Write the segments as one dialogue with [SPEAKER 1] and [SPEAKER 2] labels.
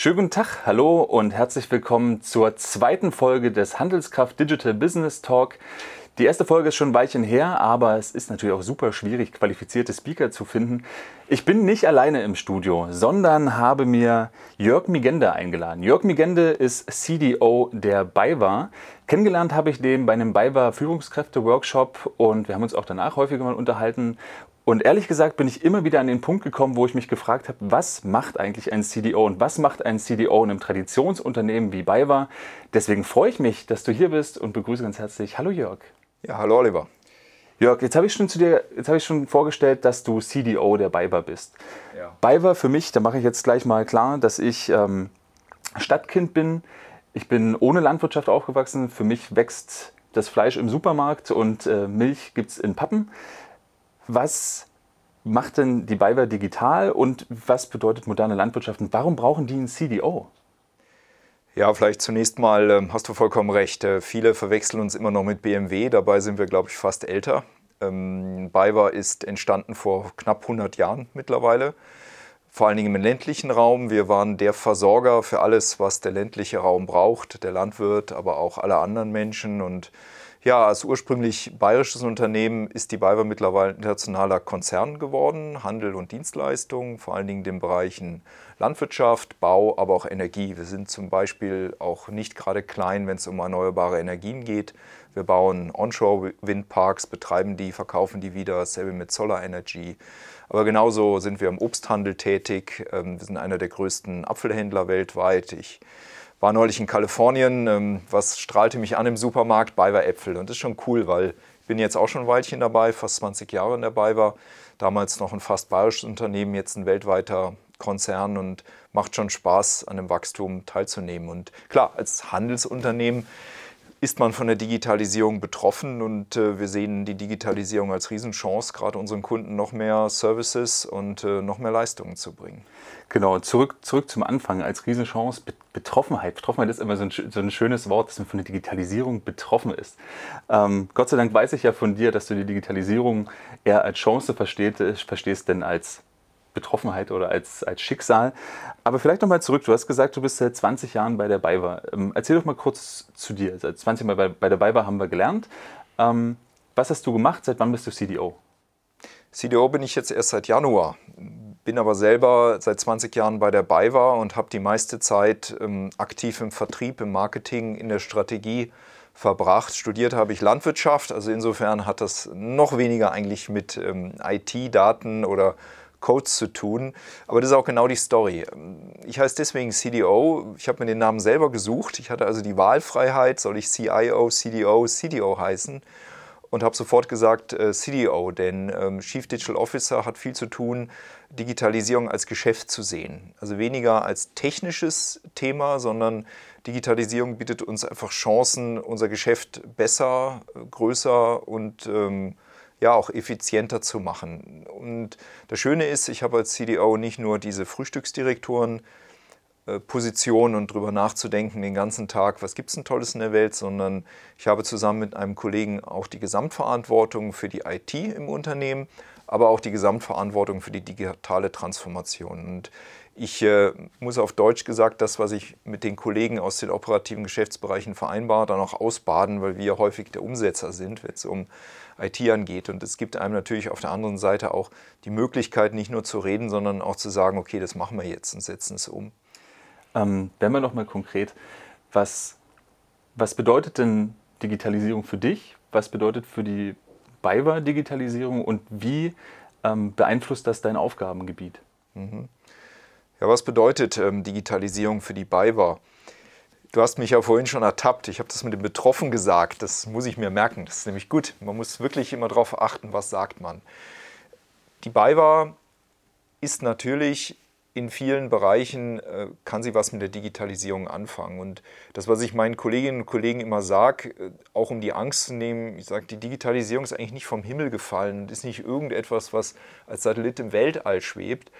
[SPEAKER 1] Schönen guten Tag, hallo und herzlich willkommen zur zweiten Folge des Handelskraft Digital Business Talk. Die erste Folge ist schon ein Weilchen her, aber es ist natürlich auch super schwierig, qualifizierte Speaker zu finden. Ich bin nicht alleine im Studio, sondern habe mir Jörg Migende eingeladen. Jörg Migende ist CDO der BayWa. Kennengelernt habe ich den bei einem BayWa Führungskräfte-Workshop und wir haben uns auch danach häufiger mal unterhalten. Und ehrlich gesagt bin ich immer wieder an den Punkt gekommen, wo ich mich gefragt habe, was macht eigentlich ein CDO und was macht ein CDO in einem Traditionsunternehmen wie BayWa? Deswegen freue ich mich, dass du hier bist und begrüße ganz herzlich. Hallo Jörg.
[SPEAKER 2] Ja, hallo Oliver.
[SPEAKER 1] Jörg, jetzt habe ich schon zu dir, jetzt habe ich schon vorgestellt, dass du CDO der BayWa bist. Ja. BayWa für mich, da mache ich jetzt gleich mal klar, dass ich ähm, Stadtkind bin. Ich bin ohne Landwirtschaft aufgewachsen. Für mich wächst das Fleisch im Supermarkt und äh, Milch gibt es in Pappen. Was macht denn die BayWa digital und was bedeutet moderne Landwirtschaft und warum brauchen die einen CDO?
[SPEAKER 2] Ja, vielleicht zunächst mal ähm, hast du vollkommen recht. Äh, viele verwechseln uns immer noch mit BMW. Dabei sind wir, glaube ich, fast älter. Ähm, ist entstanden vor knapp 100 Jahren mittlerweile. Vor allen Dingen im ländlichen Raum. Wir waren der Versorger für alles, was der ländliche Raum braucht. Der Landwirt, aber auch alle anderen Menschen. Und ja, als ursprünglich bayerisches Unternehmen ist die BayWa mittlerweile internationaler Konzern geworden. Handel und Dienstleistungen, vor allen Dingen in den Bereichen Landwirtschaft, Bau, aber auch Energie. Wir sind zum Beispiel auch nicht gerade klein, wenn es um erneuerbare Energien geht. Wir bauen Onshore-Windparks, betreiben die, verkaufen die wieder, dasselbe mit Solar Energy. Aber genauso sind wir im Obsthandel tätig. Ähm, wir sind einer der größten Apfelhändler weltweit. Ich war neulich in Kalifornien. Ähm, was strahlte mich an im Supermarkt? Bayer Äpfel. Und das ist schon cool, weil ich bin jetzt auch schon ein Weilchen dabei, fast 20 Jahre dabei war. Damals noch ein fast bayerisches Unternehmen, jetzt ein weltweiter Konzern und macht schon Spaß, an dem Wachstum teilzunehmen. Und klar, als Handelsunternehmen ist man von der Digitalisierung betroffen und äh, wir sehen die Digitalisierung als Riesenchance, gerade unseren Kunden noch mehr Services und äh, noch mehr Leistungen zu bringen.
[SPEAKER 1] Genau, zurück, zurück zum Anfang als Riesenchance. Betroffenheit. Betroffenheit ist immer so ein, so ein schönes Wort, dass man von der Digitalisierung betroffen ist. Ähm, Gott sei Dank weiß ich ja von dir, dass du die Digitalisierung eher als Chance verstehst, verstehst denn als Betroffenheit oder als, als Schicksal. Aber vielleicht nochmal zurück. Du hast gesagt, du bist seit 20 Jahren bei der BayWa. Ähm, erzähl doch mal kurz zu dir. Seit 20 Jahren bei, bei der BayWa haben wir gelernt. Ähm, was hast du gemacht? Seit wann bist du CDO?
[SPEAKER 2] CDO bin ich jetzt erst seit Januar. Bin aber selber seit 20 Jahren bei der BayWa und habe die meiste Zeit ähm, aktiv im Vertrieb, im Marketing, in der Strategie verbracht. Studiert habe ich Landwirtschaft, also insofern hat das noch weniger eigentlich mit ähm, IT, Daten oder Codes zu tun. Aber das ist auch genau die Story. Ich heiße deswegen CDO. Ich habe mir den Namen selber gesucht. Ich hatte also die Wahlfreiheit, soll ich CIO, CDO, CDO heißen? Und habe sofort gesagt äh, CDO, denn ähm, Chief Digital Officer hat viel zu tun, Digitalisierung als Geschäft zu sehen. Also weniger als technisches Thema, sondern Digitalisierung bietet uns einfach Chancen, unser Geschäft besser, größer und ähm, ja auch effizienter zu machen. Und das Schöne ist, ich habe als CDO nicht nur diese Frühstücksdirektoren, Position und darüber nachzudenken den ganzen Tag, was gibt es denn Tolles in der Welt, sondern ich habe zusammen mit einem Kollegen auch die Gesamtverantwortung für die IT im Unternehmen, aber auch die Gesamtverantwortung für die digitale Transformation. Und ich äh, muss auf Deutsch gesagt das, was ich mit den Kollegen aus den operativen Geschäftsbereichen vereinbare, dann auch ausbaden, weil wir häufig der Umsetzer sind, wenn es um IT angeht. Und es gibt einem natürlich auf der anderen Seite auch die Möglichkeit, nicht nur zu reden, sondern auch zu sagen, okay, das machen wir jetzt und setzen es um.
[SPEAKER 1] Ähm, werden wir nochmal konkret, was, was bedeutet denn Digitalisierung für dich? Was bedeutet für die BayWa Digitalisierung und wie ähm, beeinflusst das dein Aufgabengebiet? Mhm.
[SPEAKER 2] Ja, was bedeutet ähm, Digitalisierung für die BayWa? Du hast mich ja vorhin schon ertappt. Ich habe das mit dem Betroffen gesagt. Das muss ich mir merken. Das ist nämlich gut. Man muss wirklich immer darauf achten, was sagt man. Die BayWa ist natürlich in vielen Bereichen, äh, kann sie was mit der Digitalisierung anfangen. Und das, was ich meinen Kolleginnen und Kollegen immer sage, äh, auch um die Angst zu nehmen, ich sage, die Digitalisierung ist eigentlich nicht vom Himmel gefallen und ist nicht irgendetwas, was als Satellit im Weltall schwebt,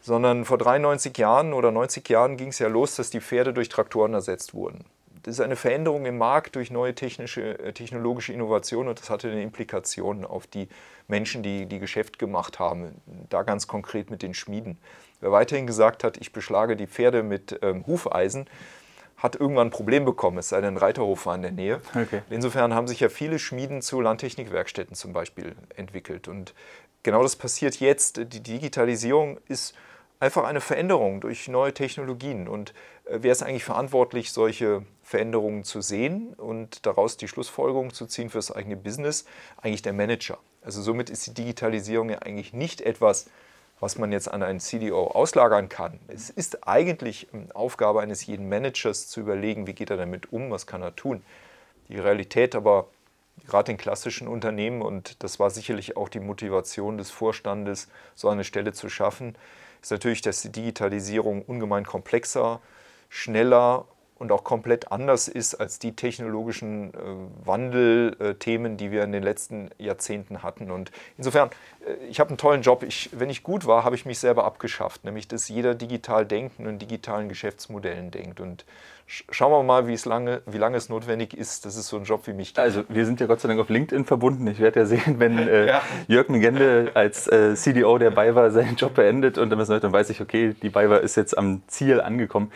[SPEAKER 2] sondern vor 93 Jahren oder 90 Jahren ging es ja los, dass die Pferde durch Traktoren ersetzt wurden. Das ist eine Veränderung im Markt durch neue technische, äh, technologische Innovationen und das hatte eine Implikation auf die Menschen, die, die Geschäft gemacht haben, da ganz konkret mit den Schmieden. Wer weiterhin gesagt hat, ich beschlage die Pferde mit ähm, Hufeisen, hat irgendwann ein Problem bekommen, es sei denn, ein Reiterhof war in der Nähe. Okay. Insofern haben sich ja viele Schmieden zu Landtechnikwerkstätten zum Beispiel entwickelt. Und genau das passiert jetzt. Die Digitalisierung ist einfach eine Veränderung durch neue Technologien. Und äh, wer ist eigentlich verantwortlich, solche Veränderungen zu sehen und daraus die Schlussfolgerung zu ziehen für das eigene Business? Eigentlich der Manager. Also somit ist die Digitalisierung ja eigentlich nicht etwas, was man jetzt an einen CDO auslagern kann. Es ist eigentlich Aufgabe eines jeden Managers zu überlegen, wie geht er damit um, was kann er tun. Die Realität aber gerade in klassischen Unternehmen, und das war sicherlich auch die Motivation des Vorstandes, so eine Stelle zu schaffen, ist natürlich, dass die Digitalisierung ungemein komplexer, schneller und auch komplett anders ist als die technologischen äh, Wandelthemen, äh, die wir in den letzten Jahrzehnten hatten. Und insofern, äh, ich habe einen tollen Job. Ich, wenn ich gut war, habe ich mich selber abgeschafft, nämlich dass jeder digital denkt und in digitalen Geschäftsmodellen denkt. Und schauen wir mal, lange, wie lange es notwendig ist, dass es so einen Job wie mich gibt.
[SPEAKER 1] Also wir sind ja Gott sei Dank auf LinkedIn verbunden. Ich werde ja sehen, wenn äh, ja. Jörg Mengende als äh, CDO der BayWa seinen Job beendet und dann weiß ich, okay, die BayWa ist jetzt am Ziel angekommen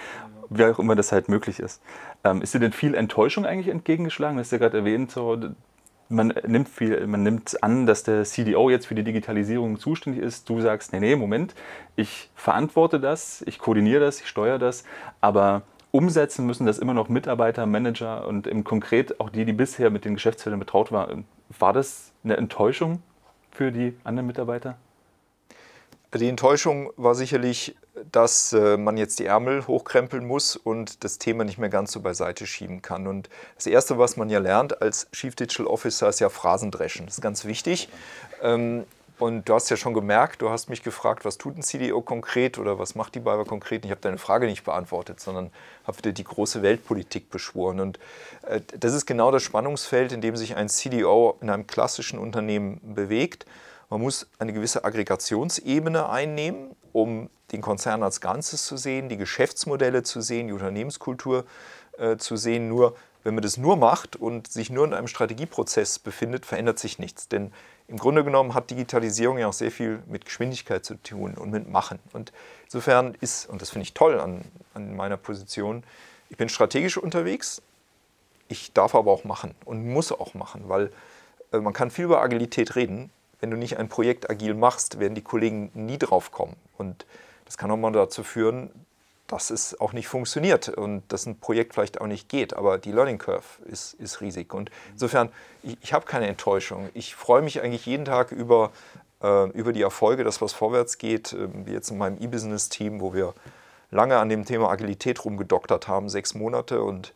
[SPEAKER 1] wie auch immer das halt möglich ist. Ähm, ist dir denn viel Enttäuschung eigentlich entgegengeschlagen? Du hast ja gerade erwähnt, so, man nimmt, viel, man nimmt an, dass der CDO jetzt für die Digitalisierung zuständig ist. Du sagst, nee, nee, Moment, ich verantworte das, ich koordiniere das, ich steuere das, aber umsetzen müssen das immer noch Mitarbeiter, Manager und im Konkret auch die, die bisher mit den Geschäftsfeldern betraut waren. War das eine Enttäuschung für die anderen Mitarbeiter?
[SPEAKER 2] Die Enttäuschung war sicherlich, dass äh, man jetzt die Ärmel hochkrempeln muss und das Thema nicht mehr ganz so beiseite schieben kann. Und das Erste, was man ja lernt als Chief Digital Officer, ist ja Phrasendreschen. Das ist ganz wichtig. Ähm, und du hast ja schon gemerkt, du hast mich gefragt, was tut ein CDO konkret oder was macht die BayWa konkret? Ich habe deine Frage nicht beantwortet, sondern habe wieder die große Weltpolitik beschworen. Und äh, das ist genau das Spannungsfeld, in dem sich ein CDO in einem klassischen Unternehmen bewegt. Man muss eine gewisse Aggregationsebene einnehmen, um den Konzern als Ganzes zu sehen, die Geschäftsmodelle zu sehen, die Unternehmenskultur äh, zu sehen. Nur wenn man das nur macht und sich nur in einem Strategieprozess befindet, verändert sich nichts. Denn im Grunde genommen hat Digitalisierung ja auch sehr viel mit Geschwindigkeit zu tun und mit Machen. Und insofern ist, und das finde ich toll an, an meiner Position, ich bin strategisch unterwegs, ich darf aber auch machen und muss auch machen, weil äh, man kann viel über Agilität reden, wenn du nicht ein Projekt agil machst, werden die Kollegen nie drauf kommen. Und das kann auch mal dazu führen, dass es auch nicht funktioniert und dass ein Projekt vielleicht auch nicht geht. Aber die Learning Curve ist, ist riesig. Und insofern, ich, ich habe keine Enttäuschung. Ich freue mich eigentlich jeden Tag über, äh, über die Erfolge, dass was vorwärts geht. Äh, wie jetzt in meinem E-Business-Team, wo wir lange an dem Thema Agilität rumgedoktert haben, sechs Monate. Und ähm,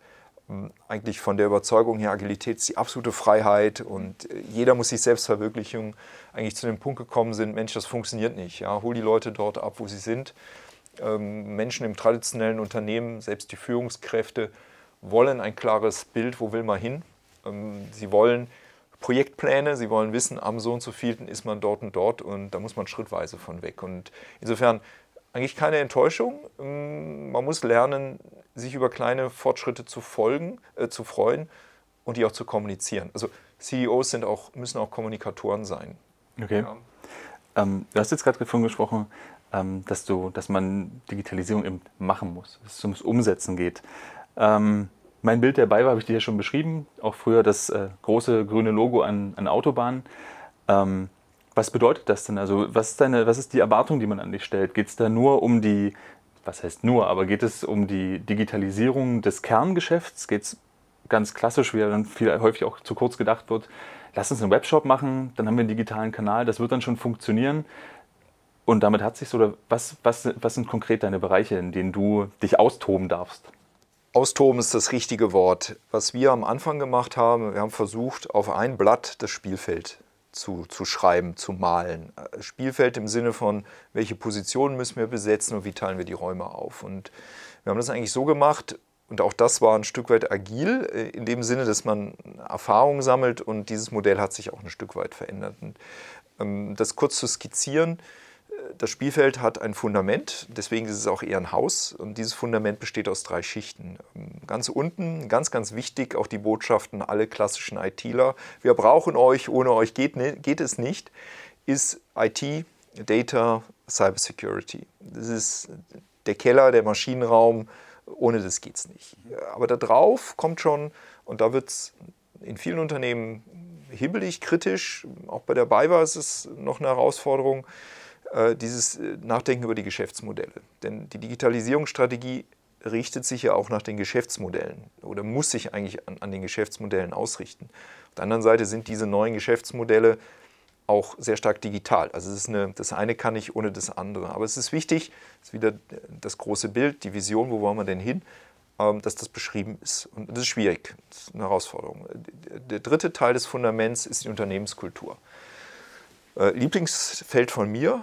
[SPEAKER 2] eigentlich von der Überzeugung her, Agilität ist die absolute Freiheit und äh, jeder muss sich selbst verwirklichen, eigentlich zu dem Punkt gekommen sind, Mensch, das funktioniert nicht. Ja, hol die Leute dort ab, wo sie sind. Ähm, Menschen im traditionellen Unternehmen, selbst die Führungskräfte, wollen ein klares Bild, wo will man hin. Ähm, sie wollen Projektpläne, sie wollen wissen, am so und so vielten ist man dort und dort und da muss man schrittweise von weg. Und insofern eigentlich keine Enttäuschung. Man muss lernen, sich über kleine Fortschritte zu folgen, äh, zu freuen und die auch zu kommunizieren. Also CEOs sind auch, müssen auch Kommunikatoren sein.
[SPEAKER 1] Okay. Ja. Ähm, du hast jetzt gerade davon gesprochen, ähm, dass, du, dass man Digitalisierung eben machen muss, dass es ums Umsetzen geht. Ähm, mein Bild der BayWa habe ich dir ja schon beschrieben, auch früher das äh, große grüne Logo an, an Autobahnen. Ähm, was bedeutet das denn? Also was ist, deine, was ist die Erwartung, die man an dich stellt? Geht es da nur um die was heißt nur, aber geht es um die Digitalisierung des Kerngeschäfts? Geht es ganz klassisch, wie dann viel, häufig auch zu kurz gedacht wird, lass uns einen Webshop machen, dann haben wir einen digitalen Kanal, das wird dann schon funktionieren. Und damit hat sich oder was, was, was sind konkret deine Bereiche, in denen du dich austoben darfst?
[SPEAKER 2] Austoben ist das richtige Wort. Was wir am Anfang gemacht haben, wir haben versucht, auf ein Blatt das Spielfeld zu, zu schreiben, zu malen. Äh, Spielfeld im Sinne von, welche Positionen müssen wir besetzen und wie teilen wir die Räume auf. Und wir haben das eigentlich so gemacht, und auch das war ein Stück weit agil, äh, in dem Sinne, dass man Erfahrungen sammelt und dieses Modell hat sich auch ein Stück weit verändert. Und, ähm, das kurz zu skizzieren, das Spielfeld hat ein Fundament, deswegen ist es auch eher ein Haus. Und dieses Fundament besteht aus drei Schichten. Ganz unten, ganz, ganz wichtig, auch die Botschaften, alle klassischen ITler. Wir brauchen euch, ohne euch geht, geht es nicht, ist IT, Data, Cybersecurity. Das ist der Keller, der Maschinenraum, ohne das geht es nicht. Aber da drauf kommt schon, und da wird es in vielen Unternehmen hibbelig, kritisch, auch bei der BayWa ist es noch eine Herausforderung, dieses äh, Nachdenken über die Geschäftsmodelle. Denn die Digitalisierungsstrategie richtet sich ja auch nach den Geschäftsmodellen oder muss sich eigentlich an, an den Geschäftsmodellen ausrichten. Auf der anderen Seite sind diese neuen Geschäftsmodelle auch sehr stark digital. Also es ist eine, das eine kann nicht ohne das andere. Aber es ist wichtig, das ist wieder das große Bild, die Vision, wo wollen wir denn hin, ähm, dass das beschrieben ist. Und das ist schwierig, das ist eine Herausforderung. Der dritte Teil des Fundaments ist die Unternehmenskultur. Äh, Lieblingsfeld von mir,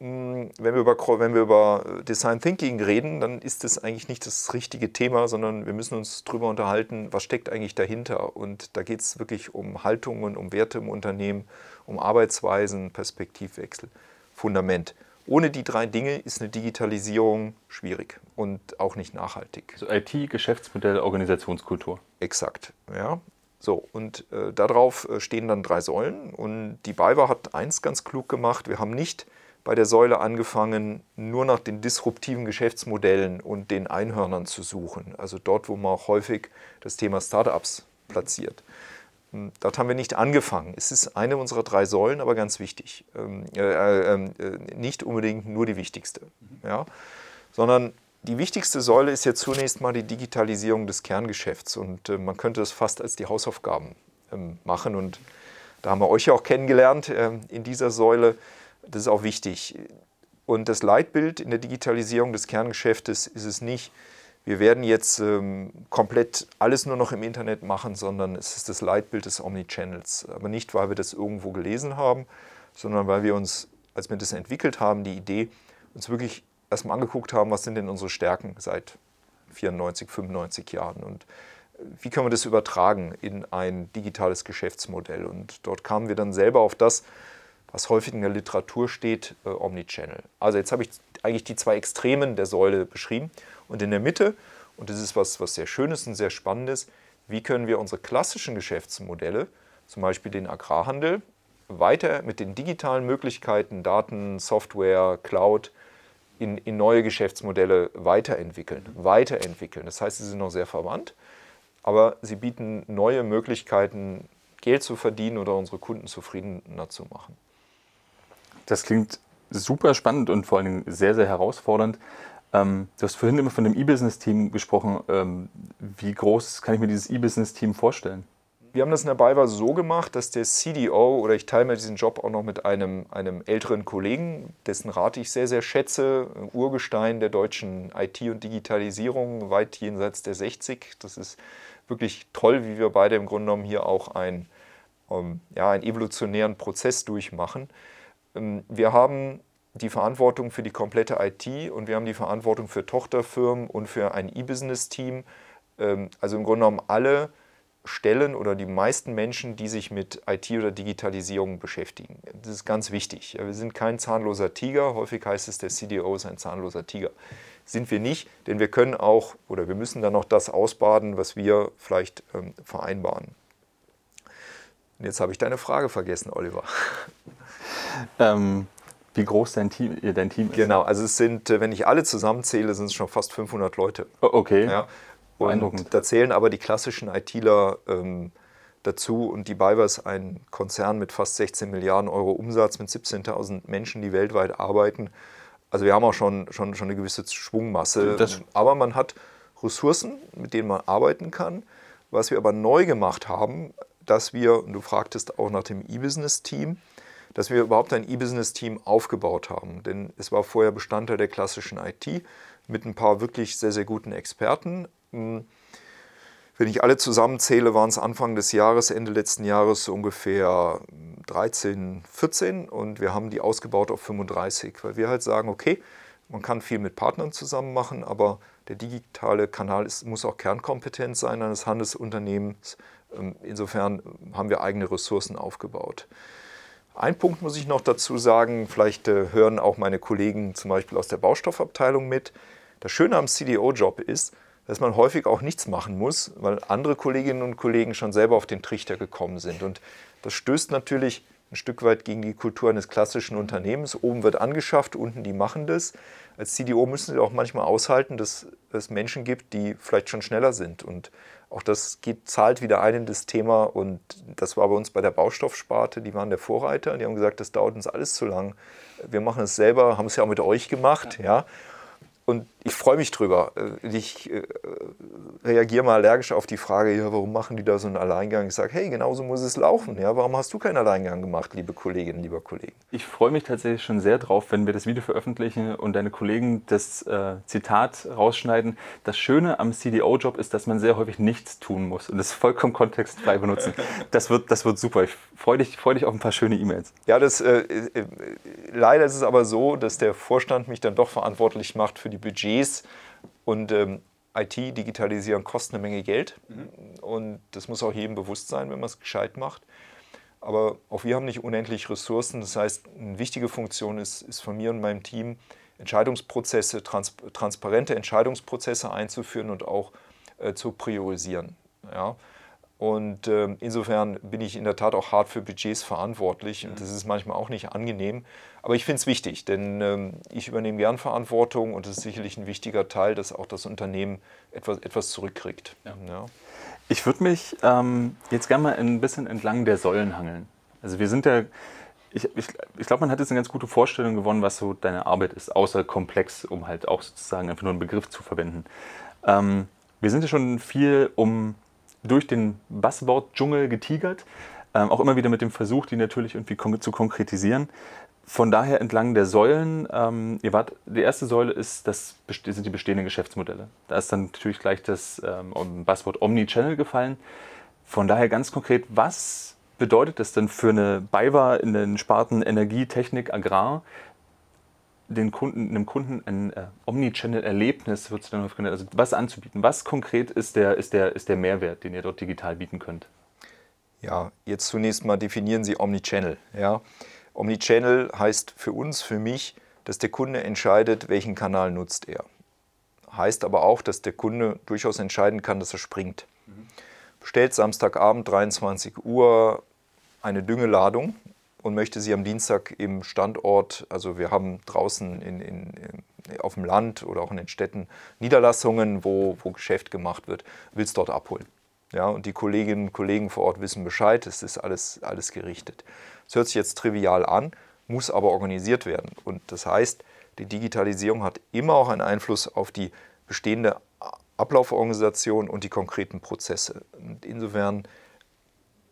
[SPEAKER 2] hm, wenn wir, über, wenn wir über Design Thinking reden, dann ist das eigentlich nicht das richtige Thema, sondern wir müssen uns darüber unterhalten, was steckt eigentlich dahinter. Und da geht es wirklich um Haltungen, um Werte im Unternehmen, um Arbeitsweisen, Perspektivwechsel, Fundament. Ohne die drei Dinge ist eine Digitalisierung schwierig und auch nicht nachhaltig.
[SPEAKER 1] Also IT, Geschäftsmodell, Organisationskultur.
[SPEAKER 2] Exakt, ja. So, und äh, darauf äh, stehen dann drei Säulen. Und die BayWa hat eins ganz klug gemacht. Wir haben nicht bei der Säule angefangen, nur nach den disruptiven Geschäftsmodellen und den Einhörnern zu suchen. Also dort, wo man auch häufig das Thema Startups platziert. Hm, dort haben wir nicht angefangen. Es ist eine unserer drei Säulen, aber ganz wichtig. Ähm, äh, äh, ähm, äh, nicht unbedingt nur die wichtigste. Ja? Sondern die wichtigste Säule ist ja zunächst mal die Digitalisierung des Kerngeschäfts und äh, man könnte es fast als die Hausaufgaben ähm, machen und da haben wir euch ja auch kennengelernt äh, in dieser Säule. Das ist auch wichtig. Und das Leitbild in der Digitalisierung des Kerngeschäftes ist es nicht, wir werden jetzt ähm, komplett alles nur noch im Internet machen, sondern es ist das Leitbild des Omnichannels. Aber nicht, weil wir das irgendwo gelesen haben, sondern weil wir uns, als wir das entwickelt haben, die Idee, uns wirklich erstmal angeguckt haben, was sind denn unsere Stärken seit 94, 95 Jahren und äh, wie können wir das übertragen in ein digitales Geschäftsmodell. Und dort kamen wir dann selber auf das, was häufig in der Literatur steht, äh, Omnichannel. Also jetzt habe ich eigentlich die zwei Extremen der Säule beschrieben. Und in der Mitte, und das ist was, was sehr Schönes und sehr Spannendes, wie können wir unsere klassischen Geschäftsmodelle, zum Beispiel den Agrarhandel, weiter mit den digitalen Möglichkeiten, Daten, Software, Cloud, in, in neue Geschäftsmodelle weiterentwickeln. Weiterentwickeln. Das heißt, sie sind noch sehr verwandt, aber sie bieten neue Möglichkeiten, Geld zu verdienen oder unsere Kunden zufriedener zu machen.
[SPEAKER 1] Das klingt super spannend und vor allen Dingen sehr, sehr herausfordernd. Ähm, du hast vorhin immer von dem E-Business-Team gesprochen. Ähm, wie groß kann ich mir dieses E-Business-Team vorstellen?
[SPEAKER 2] Wir haben das in der BayWa so gemacht, dass der CDO oder ich teile mir diesen Job auch noch mit einem, einem älteren Kollegen, dessen Rat ich sehr, sehr schätze, Urgestein der deutschen IT und Digitalisierung, weit jenseits der 60. Das ist wirklich toll, wie wir beide im Grunde genommen hier auch ein, ähm, ja, einen evolutionären Prozess durchmachen. Ähm, wir haben die Verantwortung für die komplette IT und wir haben die Verantwortung für Tochterfirmen und für ein E-Business-Team. Ähm, also im Grunde genommen alle Stellen oder die meisten Menschen, die sich mit IT oder Digitalisierung beschäftigen. Das ist ganz wichtig. Wir sind kein zahnloser Tiger. Häufig heißt es, der CDO ist ein zahnloser Tiger. Sind wir nicht, denn wir können auch oder wir müssen dann noch das ausbaden, was wir vielleicht ähm, vereinbaren. Und jetzt habe ich deine Frage vergessen, Oliver.
[SPEAKER 1] Ähm, wie groß dein Team, dein Team ist?
[SPEAKER 2] Genau, also es sind, äh, wenn ich alle zusammenzähle, sind es schon fast 500 Leute.
[SPEAKER 1] Okay.
[SPEAKER 2] Ja, und da zählen aber die klassischen ITler ähm, dazu. Und die BayWa ist ein Konzern mit fast 16 Milliarden Euro Umsatz, mit 17.000 Menschen, die weltweit arbeiten. Also wir haben auch schon, schon, schon eine gewisse Schwungmasse. Das aber man hat Ressourcen, mit denen man arbeiten kann. Was wir aber neu gemacht haben, dass wir, und du fragtest auch nach dem E-Business-Team, dass wir überhaupt ein E-Business-Team aufgebaut haben. Denn es war vorher Bestandteil der klassischen IT mit ein paar wirklich sehr, sehr guten Experten. Wenn ich alle zusammenzähle, waren es Anfang des Jahres, Ende letzten Jahres ungefähr 13, 14 und wir haben die ausgebaut auf 35, weil wir halt sagen, okay, man kann viel mit Partnern zusammen machen, aber der digitale Kanal ist, muss auch Kernkompetenz sein eines Handelsunternehmens. Ähm, insofern haben wir eigene Ressourcen aufgebaut. Ein Punkt muss ich noch dazu sagen, vielleicht äh, hören auch meine Kollegen zum Beispiel aus der Baustoffabteilung mit. Das Schöne am CDO-Job ist, dass man häufig auch nichts machen muss, weil andere Kolleginnen und Kollegen schon selber auf den Trichter gekommen sind. Und das stößt natürlich ein Stück weit gegen die Kultur eines klassischen Unternehmens. Oben wird angeschafft, unten die machen das. Als CDO müssen sie auch manchmal aushalten, dass es Menschen gibt, die vielleicht schon schneller sind. Und auch das geht, zahlt wieder ein in das Thema. Und das war bei uns bei der Baustoffsparte, die waren der Vorreiter. Die haben gesagt, das dauert uns alles zu lang. Wir machen es selber, haben es ja auch mit euch gemacht. Ja. ja. Und ich freue mich drüber. Äh, ich äh, reagiere mal allergisch auf die Frage, ja, warum machen die da so einen Alleingang? Ich sage, hey, genauso muss es laufen. Ja, warum hast du keinen Alleingang gemacht, liebe Kolleginnen, lieber Kollegen?
[SPEAKER 1] Ich freue mich tatsächlich schon sehr drauf, wenn wir das Video veröffentlichen und deine Kollegen das äh, Zitat rausschneiden. Das Schöne am CDO-Job ist, dass man sehr häufig nichts tun muss und es vollkommen kontextfrei benutzen. Das wird, das wird super. Ich freue dich, freu dich auf ein paar schöne E-Mails.
[SPEAKER 2] Ja, das, äh, äh, leider ist es aber so, dass der Vorstand mich dann doch verantwortlich macht für die Budgets und ähm, IT digitalisieren kostet eine Menge Geld mhm. und das muss auch jedem bewusst sein, wenn man es gescheit macht. Aber auch wir haben nicht unendlich Ressourcen. Das heißt, eine wichtige Funktion ist, ist von mir und meinem Team, Entscheidungsprozesse, trans transparente Entscheidungsprozesse einzuführen und auch äh, zu priorisieren. Ja? Und äh, insofern bin ich in der Tat auch hart für Budgets verantwortlich und das ist manchmal auch nicht angenehm. Aber ich finde es wichtig, denn ähm, ich übernehme gern Verantwortung und es ist sicherlich ein wichtiger Teil, dass auch das Unternehmen etwas, etwas zurückkriegt. Ja. Ja.
[SPEAKER 1] Ich würde mich ähm, jetzt gerne mal ein bisschen entlang der Säulen hangeln. Also wir sind ja, ich, ich, ich glaube, man hat jetzt eine ganz gute Vorstellung gewonnen, was so deine Arbeit ist, außer komplex, um halt auch sozusagen einfach nur einen Begriff zu verwenden. Ähm, wir sind ja schon viel um durch den Buzzword-Dschungel getigert. Ähm, auch immer wieder mit dem Versuch, die natürlich irgendwie kon zu konkretisieren. Von daher entlang der Säulen, ähm, ihr wart, die erste Säule ist das, sind die bestehenden Geschäftsmodelle. Da ist dann natürlich gleich das ähm, Buzzword Omnichannel gefallen. Von daher ganz konkret, was bedeutet das denn für eine BayWa in den Sparten Energie, Technik, Agrar, den Kunden, einem Kunden ein äh, Omnichannel-Erlebnis, wird es dann genannt, also was anzubieten. Was konkret ist der, ist, der, ist der Mehrwert, den ihr dort digital bieten könnt?
[SPEAKER 2] Ja, jetzt zunächst mal definieren Sie Omnichannel. Ja. Omnichannel heißt für uns, für mich, dass der Kunde entscheidet, welchen Kanal nutzt er. Heißt aber auch, dass der Kunde durchaus entscheiden kann, dass er springt. Bestellt Samstagabend 23 Uhr eine Düngeladung und möchte sie am Dienstag im Standort, also wir haben draußen in, in, auf dem Land oder auch in den Städten Niederlassungen, wo, wo Geschäft gemacht wird, will es dort abholen. Ja, und die Kolleginnen und Kollegen vor Ort wissen Bescheid, es ist alles, alles gerichtet. Es hört sich jetzt trivial an, muss aber organisiert werden. Und das heißt, die Digitalisierung hat immer auch einen Einfluss auf die bestehende Ablauforganisation und die konkreten Prozesse. Und insofern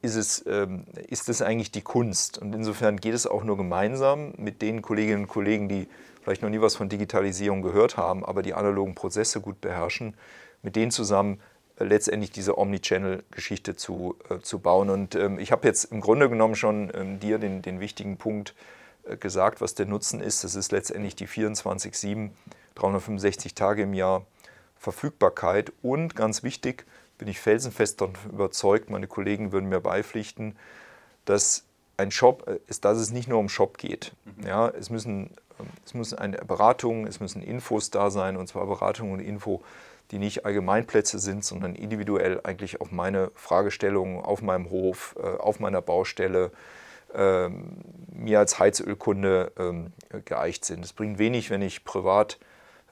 [SPEAKER 2] ist es, ähm, ist es eigentlich die Kunst. Und insofern geht es auch nur gemeinsam mit den Kolleginnen und Kollegen, die vielleicht noch nie was von Digitalisierung gehört haben, aber die analogen Prozesse gut beherrschen, mit denen zusammen letztendlich diese Omnichannel-Geschichte zu, äh, zu bauen. Und ähm, ich habe jetzt im Grunde genommen schon ähm, dir den, den wichtigen Punkt äh, gesagt, was der Nutzen ist. Das ist letztendlich die 24-7, 365 Tage im Jahr Verfügbarkeit und ganz wichtig, bin ich felsenfest davon überzeugt, meine Kollegen würden mir beipflichten, dass ein Shop, äh, dass es nicht nur um Shop geht. Mhm. Ja, es müssen, ähm, es müssen eine Beratung, es müssen Infos da sein, und zwar Beratung und Info, die nicht Allgemeinplätze sind, sondern individuell eigentlich auf meine Fragestellungen, auf meinem Hof, äh, auf meiner Baustelle, ähm, mir als Heizölkunde ähm, geeicht sind. Es bringt wenig, wenn ich privat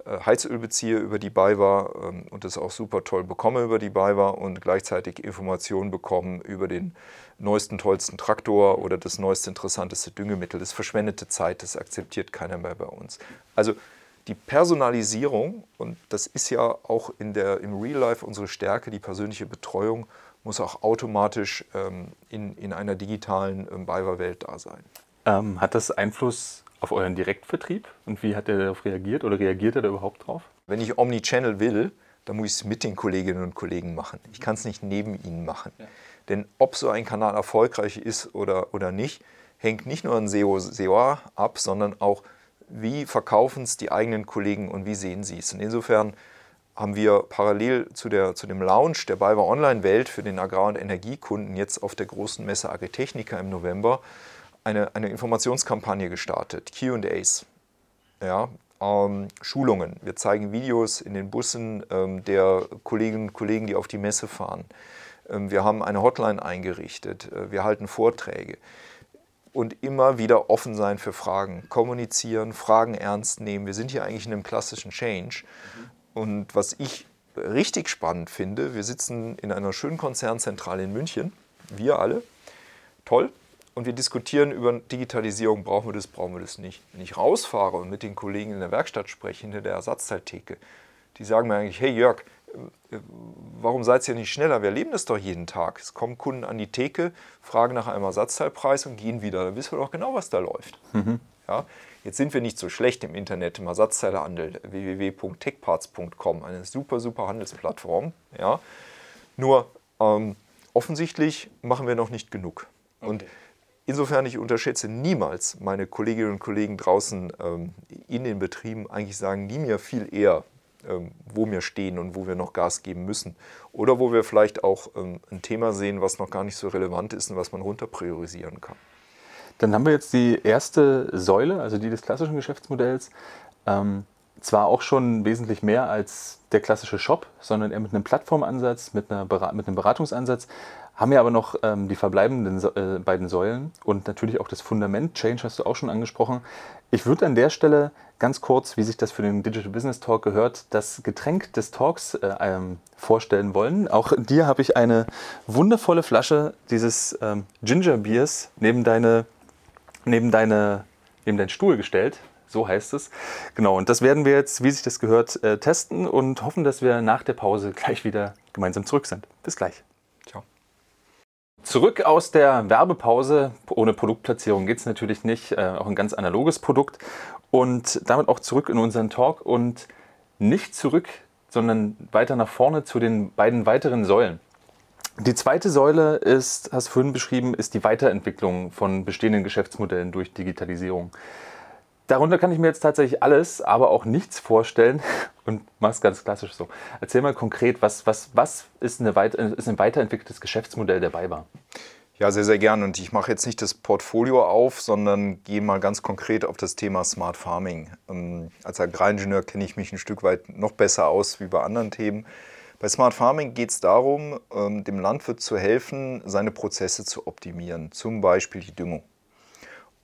[SPEAKER 2] äh, Heizöl beziehe über die BayWa ähm, und das auch super toll bekomme über die BayWa und gleichzeitig Informationen bekomme über den neuesten, tollsten Traktor oder das neueste, interessanteste Düngemittel. Das verschwendete Zeit, das akzeptiert keiner mehr bei uns. Also die Personalisierung, und das ist ja auch in der, im Real Life unsere Stärke, die persönliche Betreuung, muss auch automatisch ähm, in, in einer digitalen ähm, BayWa-Welt da sein.
[SPEAKER 1] Ähm, hat das Einfluss auf euren Direktvertrieb und wie hat er darauf reagiert oder reagiert er da überhaupt drauf?
[SPEAKER 2] Wenn ich Omnichannel will, dann muss ich es mit den Kolleginnen und Kollegen machen. Ich kann es nicht neben ihnen machen. Ja. Denn ob so ein Kanal erfolgreich ist oder, oder nicht, hängt nicht nur an SEO, SEO ab, sondern auch, wie verkaufen es die eigenen Kollegen und wie sehen sie es. Und insofern haben wir parallel zu, der, zu dem Launch der BayWa Online-Welt für den Agrar- und Energiekunden jetzt auf der großen Messe Agritechnica im November eine, eine Informationskampagne gestartet, QAs, ja, ähm, Schulungen. Wir zeigen Videos in den Bussen ähm, der Kolleginnen und Kollegen, die auf die Messe fahren. Ähm, wir haben eine Hotline eingerichtet. Äh, wir halten Vorträge. Und immer wieder offen sein für Fragen, kommunizieren, Fragen ernst nehmen. Wir sind hier eigentlich in einem klassischen Change. Und was ich richtig spannend finde, wir sitzen in einer schönen Konzernzentrale in München, wir alle, toll, und wir diskutieren über Digitalisierung, brauchen wir das, brauchen wir das nicht. Wenn ich rausfahre und mit den Kollegen in der Werkstatt spreche, hinter der Ersatzteiltheke, die sagen mir eigentlich, hey Jörg, warum seid ihr nicht schneller? Wir erleben das doch jeden Tag. Es kommen Kunden an die Theke, fragen nach einem Ersatzteilpreis und gehen wieder. Dann wissen wir doch genau, was da läuft. Mhm. Ja? Jetzt sind wir nicht so schlecht im Internet, im Ersatzteilehandel, www.techparts.com, eine super, super Handelsplattform. Ja? Nur ähm, offensichtlich machen wir noch nicht genug. Okay. Und Insofern, ich unterschätze niemals meine Kolleginnen und Kollegen draußen ähm, in den Betrieben, eigentlich sagen die mir viel eher, wo wir stehen und wo wir noch Gas geben müssen. Oder wo wir vielleicht auch ähm, ein Thema sehen, was noch gar nicht so relevant ist und was man runter priorisieren kann.
[SPEAKER 1] Dann haben wir jetzt die erste Säule, also die des klassischen Geschäftsmodells. Ähm, zwar auch schon wesentlich mehr als der klassische Shop, sondern eher mit einem Plattformansatz, mit, einer, mit einem Beratungsansatz haben wir aber noch ähm, die verbleibenden äh, beiden Säulen und natürlich auch das Fundament. Change hast du auch schon angesprochen. Ich würde an der Stelle ganz kurz, wie sich das für den Digital Business Talk gehört, das Getränk des Talks äh, ähm, vorstellen wollen. Auch dir habe ich eine wundervolle Flasche dieses ähm, Ginger Beers neben deine, neben deine, neben deinen Stuhl gestellt. So heißt es. Genau, und das werden wir jetzt, wie sich das gehört, äh, testen und hoffen, dass wir nach der Pause gleich wieder gemeinsam zurück sind. Bis gleich. Zurück aus der Werbepause. Ohne Produktplatzierung geht es natürlich nicht. Äh, auch ein ganz analoges Produkt. Und damit auch zurück in unseren Talk und nicht zurück, sondern weiter nach vorne zu den beiden weiteren Säulen. Die zweite Säule ist, hast du vorhin beschrieben, ist die Weiterentwicklung von bestehenden Geschäftsmodellen durch Digitalisierung. Darunter kann ich mir jetzt tatsächlich alles, aber auch nichts vorstellen und mach's ganz klassisch so. Erzähl mal konkret, was, was, was ist, eine weit, ist ein weiterentwickeltes Geschäftsmodell der BayWa?
[SPEAKER 2] Ja, sehr, sehr gern. Und ich mache jetzt nicht das Portfolio auf, sondern gehe mal ganz konkret auf das Thema Smart Farming. Ähm, als Agraringenieur kenne ich mich ein Stück weit noch besser aus wie bei anderen Themen. Bei Smart Farming geht es darum, ähm, dem Landwirt zu helfen, seine Prozesse zu optimieren, zum Beispiel die Düngung.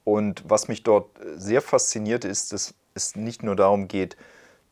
[SPEAKER 2] Und was mich dort sehr fasziniert ist, dass es nicht nur darum geht,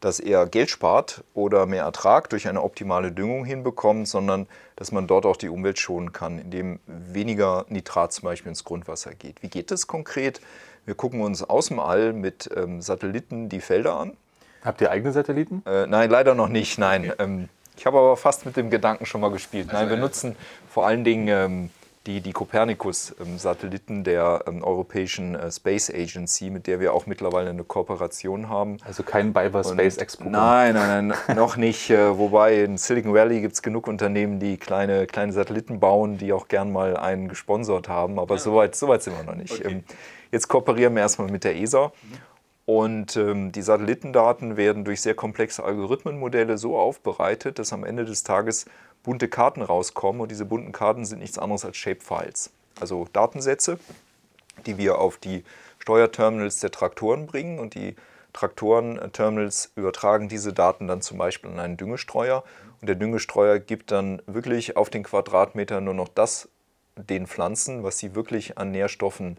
[SPEAKER 2] dass er Geld spart oder mehr Ertrag durch eine optimale Düngung hinbekommt, sondern dass man dort auch die Umwelt schonen kann, indem weniger Nitrat zum Beispiel ins Grundwasser geht. Wie geht das konkret? Wir gucken uns aus dem All mit ähm, Satelliten die Felder an.
[SPEAKER 1] Habt ihr eigene Satelliten?
[SPEAKER 2] Äh, nein, leider noch nicht. Nein. Okay. Ähm, ich habe aber fast mit dem Gedanken schon mal gespielt. Also, nein, wir nutzen vor allen Dingen ähm, die, die Copernicus-Satelliten der ähm, Europäischen äh, Space Agency, mit der wir auch mittlerweile eine Kooperation haben.
[SPEAKER 1] Also kein Biber Space Expo.
[SPEAKER 2] Nein, nein, nein, noch nicht. Äh, wobei in Silicon Valley gibt es genug Unternehmen, die kleine, kleine Satelliten bauen, die auch gern mal einen gesponsert haben. Aber ja. soweit so weit sind wir noch nicht. Okay. Ähm, jetzt kooperieren wir erstmal mit der ESA. Mhm. Und ähm, die Satellitendaten werden durch sehr komplexe Algorithmenmodelle so aufbereitet, dass am Ende des Tages bunte Karten rauskommen. Und diese bunten Karten sind nichts anderes als Shapefiles. Also Datensätze, die wir auf die Steuerterminals der Traktoren bringen. Und die Traktoren-Terminals übertragen diese Daten dann zum Beispiel an einen Düngestreuer. Und der Düngestreuer gibt dann wirklich auf den Quadratmeter nur noch das den Pflanzen, was sie wirklich an Nährstoffen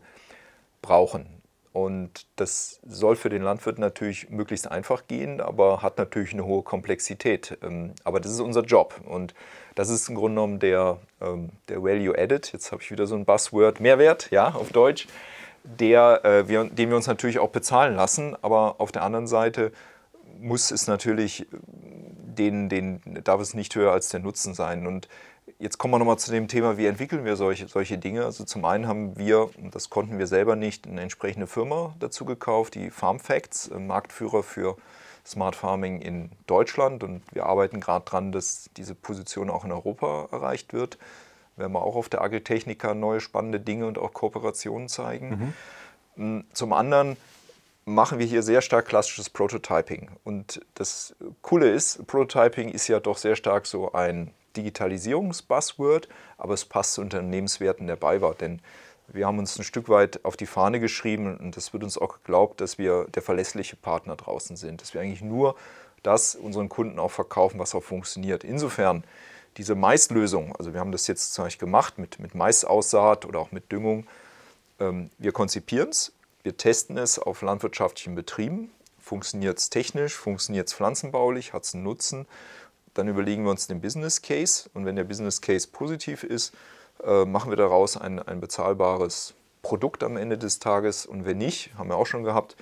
[SPEAKER 2] brauchen. Und das soll für den Landwirt natürlich möglichst einfach gehen, aber hat natürlich eine hohe Komplexität. Ähm, aber das ist unser Job und das ist im Grunde genommen der, ähm, der Value Added, jetzt habe ich wieder so ein Buzzword, Mehrwert, ja, auf Deutsch, der, äh, den wir uns natürlich auch bezahlen lassen, aber auf der anderen Seite muss es natürlich, den, den, darf es nicht höher als der Nutzen sein. Und Jetzt kommen wir nochmal zu dem Thema, wie entwickeln wir solche, solche Dinge. Also zum einen haben wir, das konnten wir selber nicht, eine entsprechende Firma dazu gekauft, die Farm Facts, Marktführer für Smart Farming in Deutschland. Und wir arbeiten gerade dran, dass diese Position auch in Europa erreicht wird. Werden wir auch auf der Agritechnica neue spannende Dinge und auch Kooperationen zeigen. Mhm. Mm, zum anderen machen wir hier sehr stark klassisches Prototyping. Und das Coole ist, Prototyping ist ja doch sehr stark so ein Digitalisierungsbuzzword, aber es passt zu Unternehmenswerten der BayWa, denn wir haben uns ein Stück weit auf die Fahne geschrieben und es wird uns auch geglaubt, dass wir der verlässliche Partner draußen sind, dass wir eigentlich nur das unseren Kunden auch verkaufen, was auch funktioniert. Insofern diese Maislösung, also wir haben das jetzt zum Beispiel gemacht mit, mit Maisaussaat oder auch mit Düngung, Ähm, wir konzipieren es, wir testen es auf landwirtschaftlichen Betrieben. Funktioniert es technisch, funktioniert es pflanzenbaulich, hat es einen Nutzen? Dann überlegen wir uns den Business Case und wenn der Business Case positiv ist, äh, machen wir daraus ein, ein bezahlbares Produkt am Ende des Tages und wenn nicht, haben wir auch schon gehabt,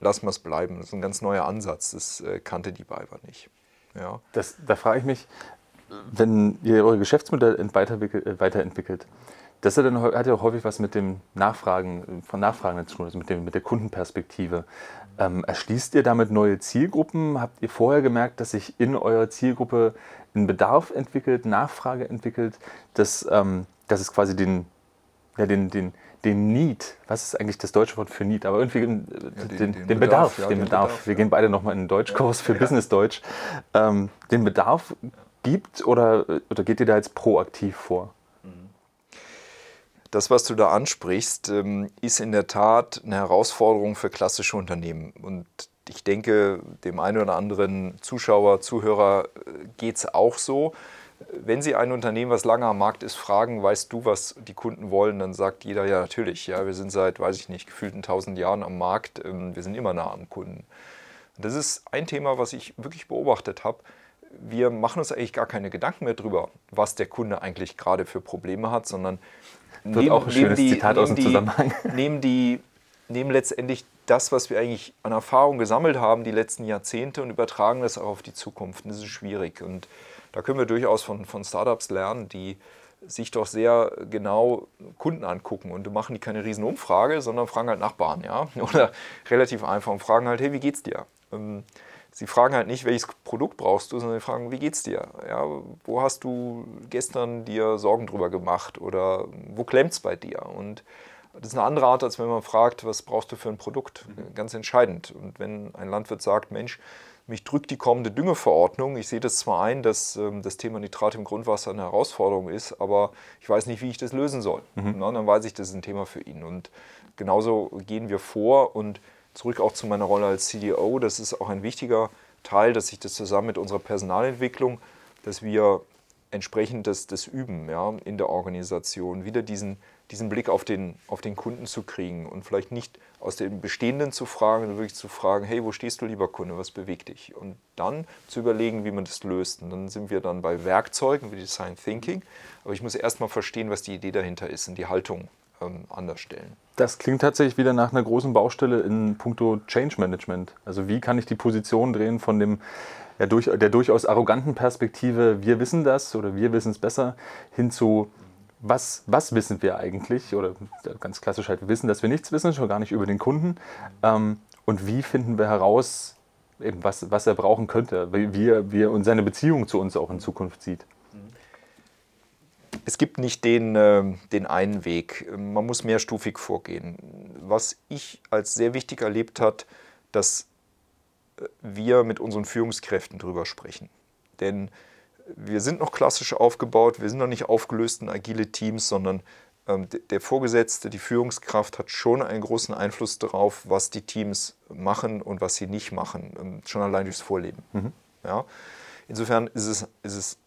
[SPEAKER 2] lassen wir es bleiben. Das ist ein ganz neuer Ansatz, das äh, kannte die BayWa nicht.
[SPEAKER 1] Ja. Das, da frage ich mich, wenn ihr eure Geschäftsmodelle äh, weiterentwickelt, das hat, ja häufig was mit dem Nachfragen, von Nachfragen zu tun, also mit, dem, mit der Kundenperspektive. Ähm, erschließt ihr damit neue Zielgruppen? Habt ihr vorher gemerkt, dass sich in eurer Zielgruppe ein Bedarf entwickelt, Nachfrage entwickelt, dass, ähm, dass es quasi den, ja, den, den, den Need, was ist eigentlich das deutsche Wort für Need, aber irgendwie äh, ja, den, den, den, den, Bedarf, ja, den, Bedarf. Bedarf. Wir gehen beide nochmal in den Deutschkurs für Business Deutsch. Ähm, den Bedarf gibt oder, oder geht ihr da jetzt proaktiv vor?
[SPEAKER 2] Das, was du da ansprichst, ähm, ist in der Tat eine Herausforderung für klassische Unternehmen. Und ich denke, dem einen oder anderen Zuschauer, Zuhörer äh, geht es auch so. Wenn Sie ein Unternehmen, was lange am Markt ist, fragen, weißt du, was die Kunden wollen, dann sagt jeder ja natürlich. Ja, wir sind seit, weiß ich nicht, gefühlten tausend Jahren am Markt. Ähm, wir sind immer nah am Kunden. Das ist ein Thema, was ich wirklich beobachtet habe. Wir machen uns eigentlich gar keine Gedanken mehr darüber, was der Kunde eigentlich gerade für Probleme hat, sondern
[SPEAKER 1] wird nehmen, auch ein schönes die, Zitat aus dem Zusammenhang.
[SPEAKER 2] Nehmen, die, nehmen letztendlich das, was wir eigentlich an Erfahrung gesammelt haben die letzten Jahrzehnte und übertragen das auch auf die Zukunft. Und das ist schwierig. Und da können wir durchaus von, von Startups lernen, die sich doch sehr genau Kunden angucken und machen die keine riesen Umfrage, sondern fragen halt Nachbarn, ja, oder relativ einfach und fragen halt, hey, wie geht's dir? Ähm, sie fragen halt nicht, welches Produkt brauchst du, sondern sie fragen, wie geht's dir? Ja, wo hast du gestern dir Sorgen drüber gemacht oder wo klemmt's bei dir? Und das ist eine andere Art, als wenn man fragt, was brauchst du für ein Produkt? Mhm. Ganz entscheidend. Und wenn ein Landwirt sagt, Mensch, mich drückt die kommende Düngeverordnung. Ich sehe das zwar ein, dass ähm, das Thema Nitrat im Grundwasser eine Herausforderung ist, aber ich weiß nicht, wie ich das lösen soll. Mhm. Na, dann weiß ich, das ist ein Thema für ihn. Und genauso gehen wir vor und zurück auch zu meiner Rolle als CDO, das ist auch ein wichtiger Teil, dass ich das zusammen mit unserer Personalentwicklung, dass wir entsprechend das, das üben ja, in der Organisation, wieder diesen, diesen Blick auf den, auf den Kunden zu kriegen und vielleicht nicht aus dem Bestehenden zu fragen, sondern wirklich zu fragen, hey, wo stehst du, lieber Kunde, was bewegt dich? Und dann zu überlegen, wie man das löst. Und dann sind wir dann bei Werkzeugen wie Design Thinking. Aber ich muss erstmal verstehen, was die Idee dahinter ist und die Haltung ähm, anders stellen.
[SPEAKER 1] Das klingt tatsächlich wieder nach einer großen Baustelle in puncto Change Management. Also wie kann ich die Position drehen von dem ja, durch, der durchaus arroganten Perspektive, wir wissen das oder wir wissen es besser, hin zu was, was wissen wir eigentlich? Oder ganz klassisch halt, wir wissen, dass wir nichts wissen, schon gar nicht über den Kunden. Ähm, und wie finden wir heraus, eben was, was er brauchen könnte, wie wie er und seine Beziehung zu uns auch in Zukunft sieht?
[SPEAKER 2] Es gibt nicht den, ähm, den einen Weg. Man muss mehrstufig vorgehen. Was ich als sehr wichtig erlebt habe, dass äh, wir mit unseren Führungskräften drüber sprechen. Denn wir sind noch klassisch aufgebaut, wir sind noch nicht aufgelöst in agile Teams, sondern ähm, der Vorgesetzte, die Führungskraft hat schon einen großen Einfluss darauf, was die Teams machen und was sie nicht machen, ähm, schon allein durchs Vorleben. Mhm. Ja? Insofern ist es, ist es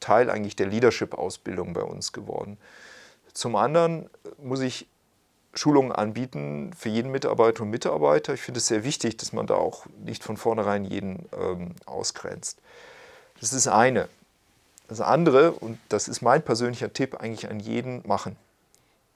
[SPEAKER 2] Teil eigentlich der Leadership-Ausbildung bei uns geworden. Zum anderen muss ich Schulungen anbieten für jeden Mitarbeiter und Mitarbeiter. Ich finde es sehr wichtig, dass man da auch nicht von vornherein jeden ähm, ausgrenzt. Das ist eine. Das andere, und das ist mein persönlicher Tipp, eigentlich an jeden machen.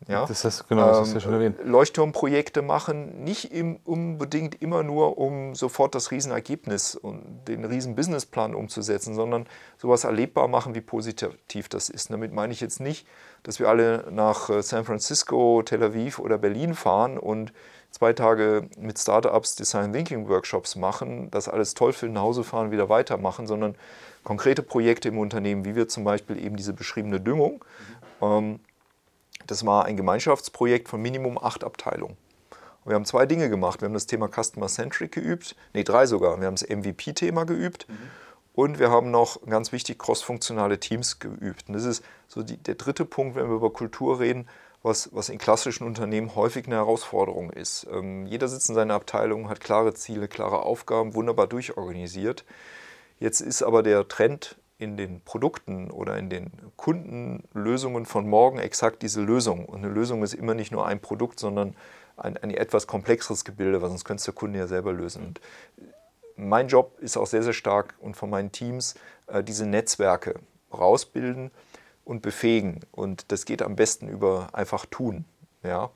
[SPEAKER 1] Ja? Das ist, genau, das ist ja schon ähm, erwähnt.
[SPEAKER 2] Leuchtturmprojekte machen, nicht im, unbedingt immer nur, um sofort das Riesenergebnis und den riesen Businessplan umzusetzen, sondern sowas erlebbar machen, wie positiv das ist. damit meine ich jetzt nicht, dass wir alle nach äh, San Francisco, Tel Aviv oder Berlin fahren und zwei Tage mit Startups Design Thinking Workshops machen, das alles toll finden, nach Hause fahren, wieder weitermachen, sondern konkrete Projekte im Unternehmen, wie wir zum Beispiel eben diese beschriebene Düngung. Mhm. Ähm, das war ein Gemeinschaftsprojekt von Minimum acht Abteilungen. Und wir haben zwei Dinge gemacht. Wir haben das Thema Customer Centric geübt, nee, drei sogar. Wir haben das MVP-Thema geübt mhm. und wir haben noch ganz wichtig crossfunktionale Teams geübt. Und das ist so die, der dritte Punkt, wenn wir über Kultur reden, was, was in klassischen Unternehmen häufig eine Herausforderung ist. Ähm, jeder sitzt in seiner Abteilung, hat klare Ziele, klare Aufgaben, wunderbar durchorganisiert. Jetzt ist aber der Trend in den Produkten oder in den Kundenlösungen von morgen exakt diese Lösung. Und eine Lösung ist immer nicht nur ein Produkt, sondern ein, ein etwas komplexeres Gebilde, weil sonst könnte der Kunde ja selber lösen. Und mein Job ist auch sehr, sehr stark und von meinen Teams äh, diese Netzwerke rausbilden und befähigen. Und das geht am besten über einfach tun. Ja?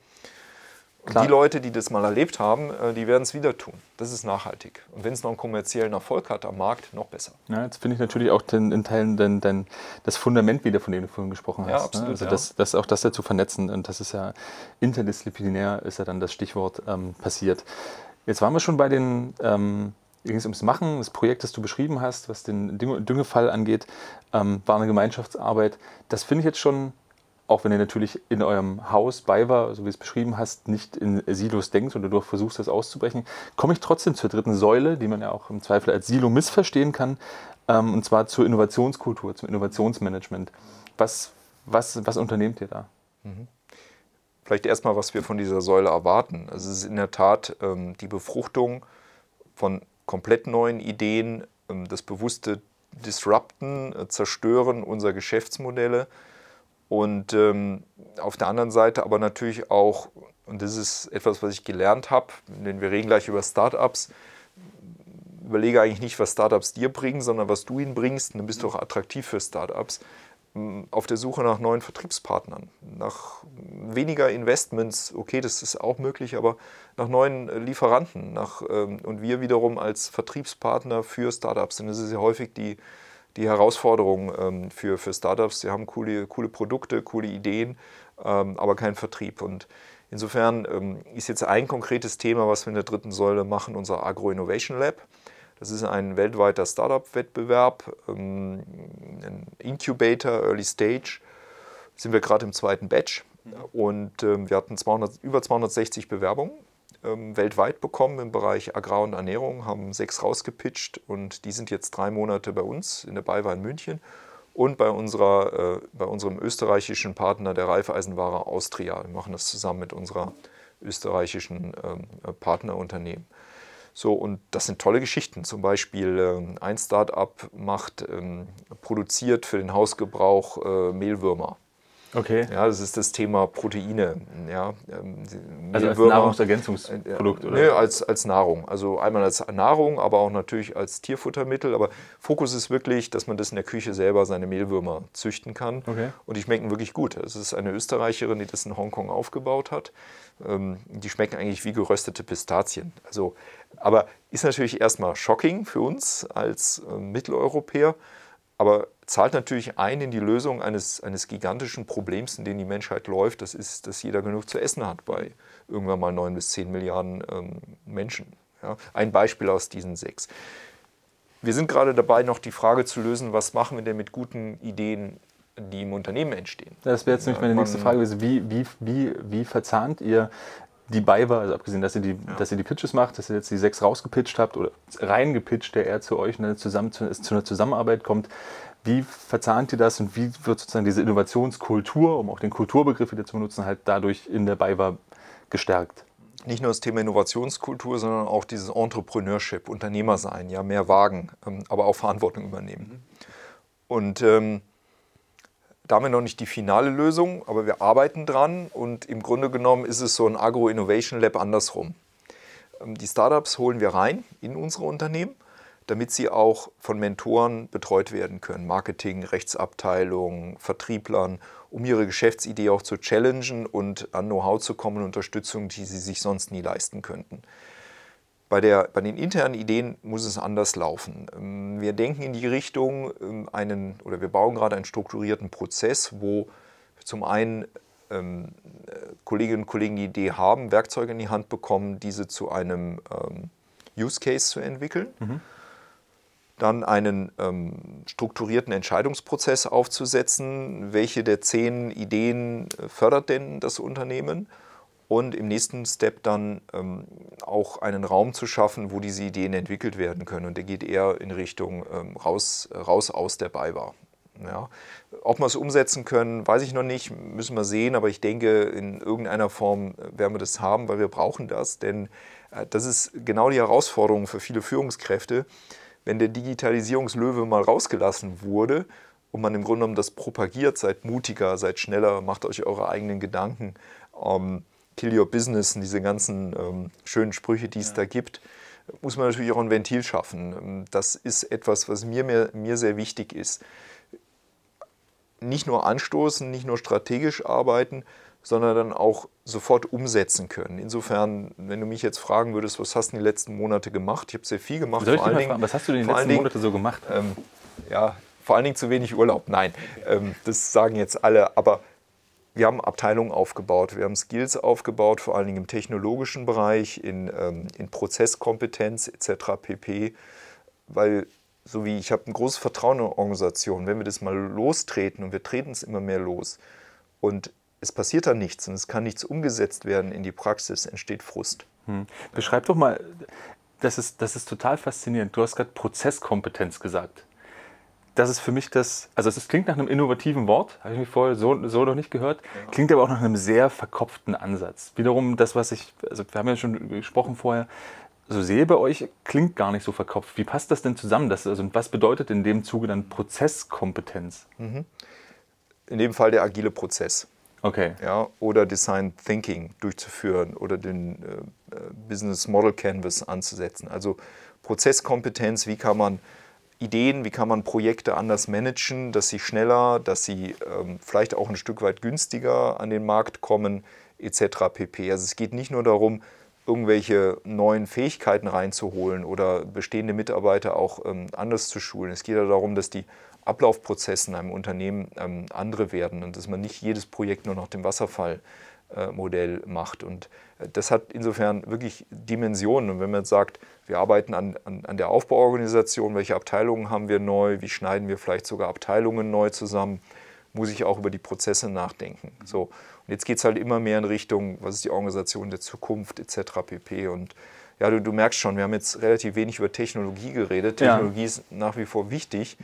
[SPEAKER 2] Und die Leute, die das mal erlebt haben, äh, die werden es wieder tun. Das ist nachhaltig. Und wenn es noch einen kommerziellen Erfolg hat am Markt, noch besser.
[SPEAKER 1] Ja, jetzt finde ich natürlich auch den, in Teilen den, den, das Fundament wieder, von dem du vorhin gesprochen hast. Ja, ne? absolut, ne? Also ja. das, das, auch das dazu vernetzen. Und das ist ja interdisziplinär, ist ja dann das Stichwort ähm, passiert. Jetzt waren wir schon bei den, ähm, ging es ums Machen, das Projekt, das du beschrieben hast, was den Düngefall angeht, ähm, war eine Gemeinschaftsarbeit. Das finde ich jetzt schon auch wenn ihr natürlich in eurem Haus bei war, so wie es beschrieben hast, nicht in Silos denkt oder du versuchst, das auszubrechen, komme ich trotzdem zur dritten Säule, die man ja auch im Zweifel als Silo missverstehen kann, ähm, und zwar zur Innovationskultur, zum Innovationsmanagement. Was, was, was unternehmt ihr da? Mhm.
[SPEAKER 2] Vielleicht erstmal, was wir von dieser Säule erwarten. Also es ist in der Tat ähm, die Befruchtung von komplett neuen Ideen, ähm, das bewusste Disrupten, äh, Zerstören unserer Geschäftsmodelle, und ähm, auf der anderen Seite aber natürlich auch, und das ist etwas, was ich gelernt habe, denn wir reden gleich über Startups, überlege eigentlich nicht, was Startups dir bringen, sondern was du ihnen bringst. Dann bist du auch attraktiv für Startups. Ähm, auf der Suche nach neuen Vertriebspartnern, nach weniger Investments, okay, das ist auch möglich, aber nach neuen äh, Lieferanten. Nach, ähm, und wir wiederum als Vertriebspartner für Startups. Und das ist ja häufig die, die Herausforderung ähm, für, für Startups. Sie haben coole, coole Produkte, coole Ideen, ähm, aber keinen Vertrieb. Und insofern ähm, ist jetzt ein konkretes Thema, was wir in der dritten Säule machen, unser Agro Innovation Lab. Das ist ein weltweiter Startup-Wettbewerb, ähm, ein Incubator, Early Stage. Sind wir gerade im zweiten Batch und ähm, wir hatten 200, über 260 Bewerbungen ähm, weltweit bekommen im Bereich Agrar und Ernährung, haben sechs rausgepitcht und die sind jetzt drei Monate bei uns in der BayWa in München und bei, unserer, äh, bei unserem österreichischen Partner der Reifeisenware Austria. Wir machen das zusammen mit unserer österreichischen ähm, Partnerunternehmen. So, und das sind tolle Geschichten. Zum Beispiel ähm, ein Start-up macht, ähm, produziert für den Hausgebrauch äh, Mehlwürmer.
[SPEAKER 1] Okay.
[SPEAKER 2] Ja, das ist das Thema Proteine. Ja,
[SPEAKER 1] ähm, also als Nahrungsergänzungsprodukt,
[SPEAKER 2] oder? Nee, als, als Nahrung. Also einmal als Nahrung, aber auch natürlich als Tierfuttermittel. Aber Fokus ist wirklich, dass man das in der Küche selber seine Mehlwürmer züchten kann. Okay. Und die schmecken wirklich gut. Es ist eine Österreicherin, die das in Hongkong aufgebaut hat. Ähm, die schmecken eigentlich wie geröstete Pistazien. Also, aber ist natürlich erstmal shocking für uns als äh, Mitteleuropäer aber zahlt natürlich ein in die Lösung eines, eines gigantischen Problems, in dem die Menschheit läuft. Das ist, dass jeder genug zu essen hat bei irgendwann mal neun bis zehn Milliarden ähm, Menschen. Ja, ein Beispiel aus diesen sechs. Wir sind gerade dabei, noch die Frage zu lösen, was machen wir denn mit guten Ideen, die im Unternehmen entstehen.
[SPEAKER 1] Das wäre jetzt nämlich meine nächste Frage. Wie, wie, wie, wie verzahnt ihr die bei war, also abgesehen, dass ihr die, ja. dass ihr die Pitches macht, dass ihr jetzt die sechs rausgepitcht habt oder reingepitcht, der eher zu euch ne, zusammen, zu, zu einer Zusammenarbeit kommt. Wie verzahnt ihr das und wie wird sozusagen diese Innovationskultur, um auch den Kulturbegriff wieder zu benutzen, halt dadurch in der BayWa gestärkt?
[SPEAKER 2] Nicht nur das Thema Innovationskultur, sondern auch dieses Entrepreneurship, Unternehmer sein, ja, mehr wagen, ähm, aber auch Verantwortung übernehmen. Mhm. Und ähm, da haben wir noch nicht die finale Lösung, aber wir arbeiten dran und im Grunde genommen ist es so ein Agro-Innovation Lab andersrum. Ähm, die Startups holen wir rein in unsere Unternehmen, damit sie auch von Mentoren betreut werden können. Marketing, Rechtsabteilung, Vertrieblern, um ihre Geschäftsidee auch zu challengen und an Know-how zu kommen, Unterstützung, die sie sich sonst nie leisten könnten. Bei, der, bei den internen Ideen muss es anders laufen. Ähm, wir denken in die Richtung, ähm, einen, oder wir bauen gerade einen strukturierten Prozess, wo zum einen ähm, äh, Kolleginnen und Kollegen die Idee haben, Werkzeuge in die Hand bekommen, diese zu einem Use Case zu entwickeln. Mhm. Dann einen ähm, strukturierten Entscheidungsprozess aufzusetzen, welche der zehn Ideen äh, fördert denn das Unternehmen und im nächsten Step dann ähm, auch einen Raum zu schaffen, wo diese Ideen entwickelt werden können. Und der geht eher in Richtung ähm, raus, raus aus der BayWa. Ja. Ob wir es umsetzen können, weiß ich noch nicht, müssen wir sehen, aber ich denke, in irgendeiner Form äh, werden wir das haben, weil wir brauchen das, denn äh, das ist genau die Herausforderung für viele Führungskräfte. wenn der Digitalisierungslöwe mal rausgelassen wurde und man im Grunde genommen das propagiert, seid mutiger, seid schneller, macht euch eure eigenen Gedanken, ähm, kill your business und diese ganzen ähm, schönen Sprüche, die es ja. da gibt, muss man natürlich auch ein Ventil schaffen. Ähm, das ist etwas, was mir, mir, mir sehr wichtig ist. Nicht nur anstoßen, nicht nur strategisch arbeiten, sondern dann auch sofort umsetzen können. Insofern, wenn du mich jetzt fragen würdest, was hast du in den letzten Monaten gemacht? Ich habe sehr viel gemacht.
[SPEAKER 1] Soll ich vor allen Dingen, fragen, was hast du in den letzten Monaten so gemacht?
[SPEAKER 2] Ähm, ja, vor allen Dingen zu wenig Urlaub. Nein, ähm, das sagen jetzt alle. Aber wir haben Abteilungen aufgebaut, wir haben Skills aufgebaut, vor allen Dingen im technologischen Bereich, in, ähm, in Prozesskompetenz etc. pp. Weil, so wie ich habe ein großes Vertrauen in Organisationen, wenn wir das mal lostreten und wir treten es immer mehr los und es passiert dann nichts und es kann nichts umgesetzt werden in die Praxis, entsteht Frust.
[SPEAKER 1] Hm. Beschreib doch mal, das ist, das ist total faszinierend. Du hast gerade Prozesskompetenz gesagt das ist für mich das, also es klingt nach einem innovativen Wort, habe ich mich vorher so, so noch nicht gehört, ja. klingt aber auch nach einem sehr verkopften Ansatz. Wiederum das, was ich, also wir haben ja schon gesprochen vorher, so sehe bei euch, klingt gar nicht so verkopft. Wie passt das denn zusammen? Das, also, was bedeutet in dem Zuge dann Prozesskompetenz? Mhm.
[SPEAKER 2] In dem Fall der agile Prozess.
[SPEAKER 1] Okay.
[SPEAKER 2] Ja, oder Design Thinking durchzuführen oder den äh, äh Business Model Canvas anzusetzen. Also Prozesskompetenz, wie kann man Ideen, wie kann man Projekte anders managen, dass sie schneller, dass sie ähm, vielleicht auch ein Stück weit günstiger an den Markt kommen, etc. pp. Also es geht nicht nur darum, irgendwelche neuen Fähigkeiten reinzuholen oder bestehende Mitarbeiter auch ähm, anders zu schulen. Es geht ja darum, dass die Ablaufprozesse in einem Unternehmen ähm, andere werden und dass man nicht jedes Projekt nur nach dem Wasserfallmodell äh, macht. Und äh, das hat insofern wirklich Dimensionen. Und wenn man jetzt sagt, wir arbeiten an, an, an der Aufbauorganisation. Welche Abteilungen haben wir neu? Wie schneiden wir vielleicht sogar Abteilungen neu zusammen? Muss ich auch über die Prozesse nachdenken. So. Und jetzt geht es halt immer mehr in Richtung, was ist die Organisation der Zukunft etc. pp. Und ja, du, du merkst schon, wir haben jetzt relativ wenig über Technologie geredet. Technologie ja. ist nach wie vor wichtig,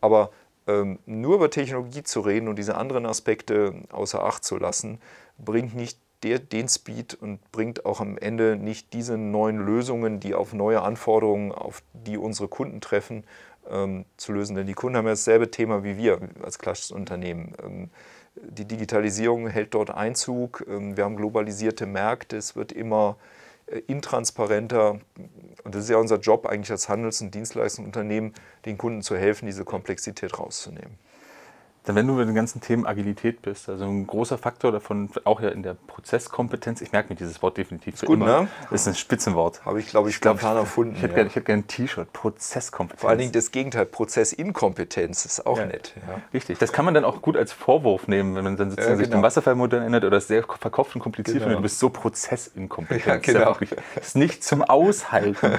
[SPEAKER 2] aber ähm, nur über Technologie zu reden und diese anderen Aspekte außer Acht zu lassen, bringt nicht der, den Speed und bringt auch am Ende nicht diese neuen Lösungen, die auf neue Anforderungen, auf die unsere Kunden treffen, ähm, zu lösen. Denn die Kunden haben ja dasselbe Thema wie wir als klassisches Unternehmen. Ähm, die Digitalisierung hält dort Einzug. Ähm, wir haben globalisierte Märkte. Es wird immer äh, intransparenter. Und das ist ja unser Job eigentlich als Handels- und Dienstleistungsunternehmen, den Kunden zu helfen, diese Komplexität rauszunehmen.
[SPEAKER 1] Dann, wenn du mit den ganzen Themen Agilität bist, also ein großer Faktor davon, auch ja in der Prozesskompetenz, ich merke mir dieses Wort definitiv
[SPEAKER 2] ist gut, immer, ne?
[SPEAKER 1] ist ein Spitzenwort.
[SPEAKER 2] Habe ich, glaube ich, spontan
[SPEAKER 1] ich,
[SPEAKER 2] erfunden.
[SPEAKER 1] Ich hätte ja. gerne gern ein T-Shirt, Prozesskompetenz.
[SPEAKER 2] Vor allen Dingen das Gegenteil, Prozessinkompetenz, ist auch
[SPEAKER 1] ja.
[SPEAKER 2] nett. Ja.
[SPEAKER 1] Richtig, das kann man dann auch gut als Vorwurf nehmen, wenn man dann sozusagen genau. sich dem Wasserfallmodell erinnert oder es sehr verkopft und kompliziert genau. findet, du bist so prozessinkompetent. Ja,
[SPEAKER 2] genau.
[SPEAKER 1] Das ist nicht zum Aushalten.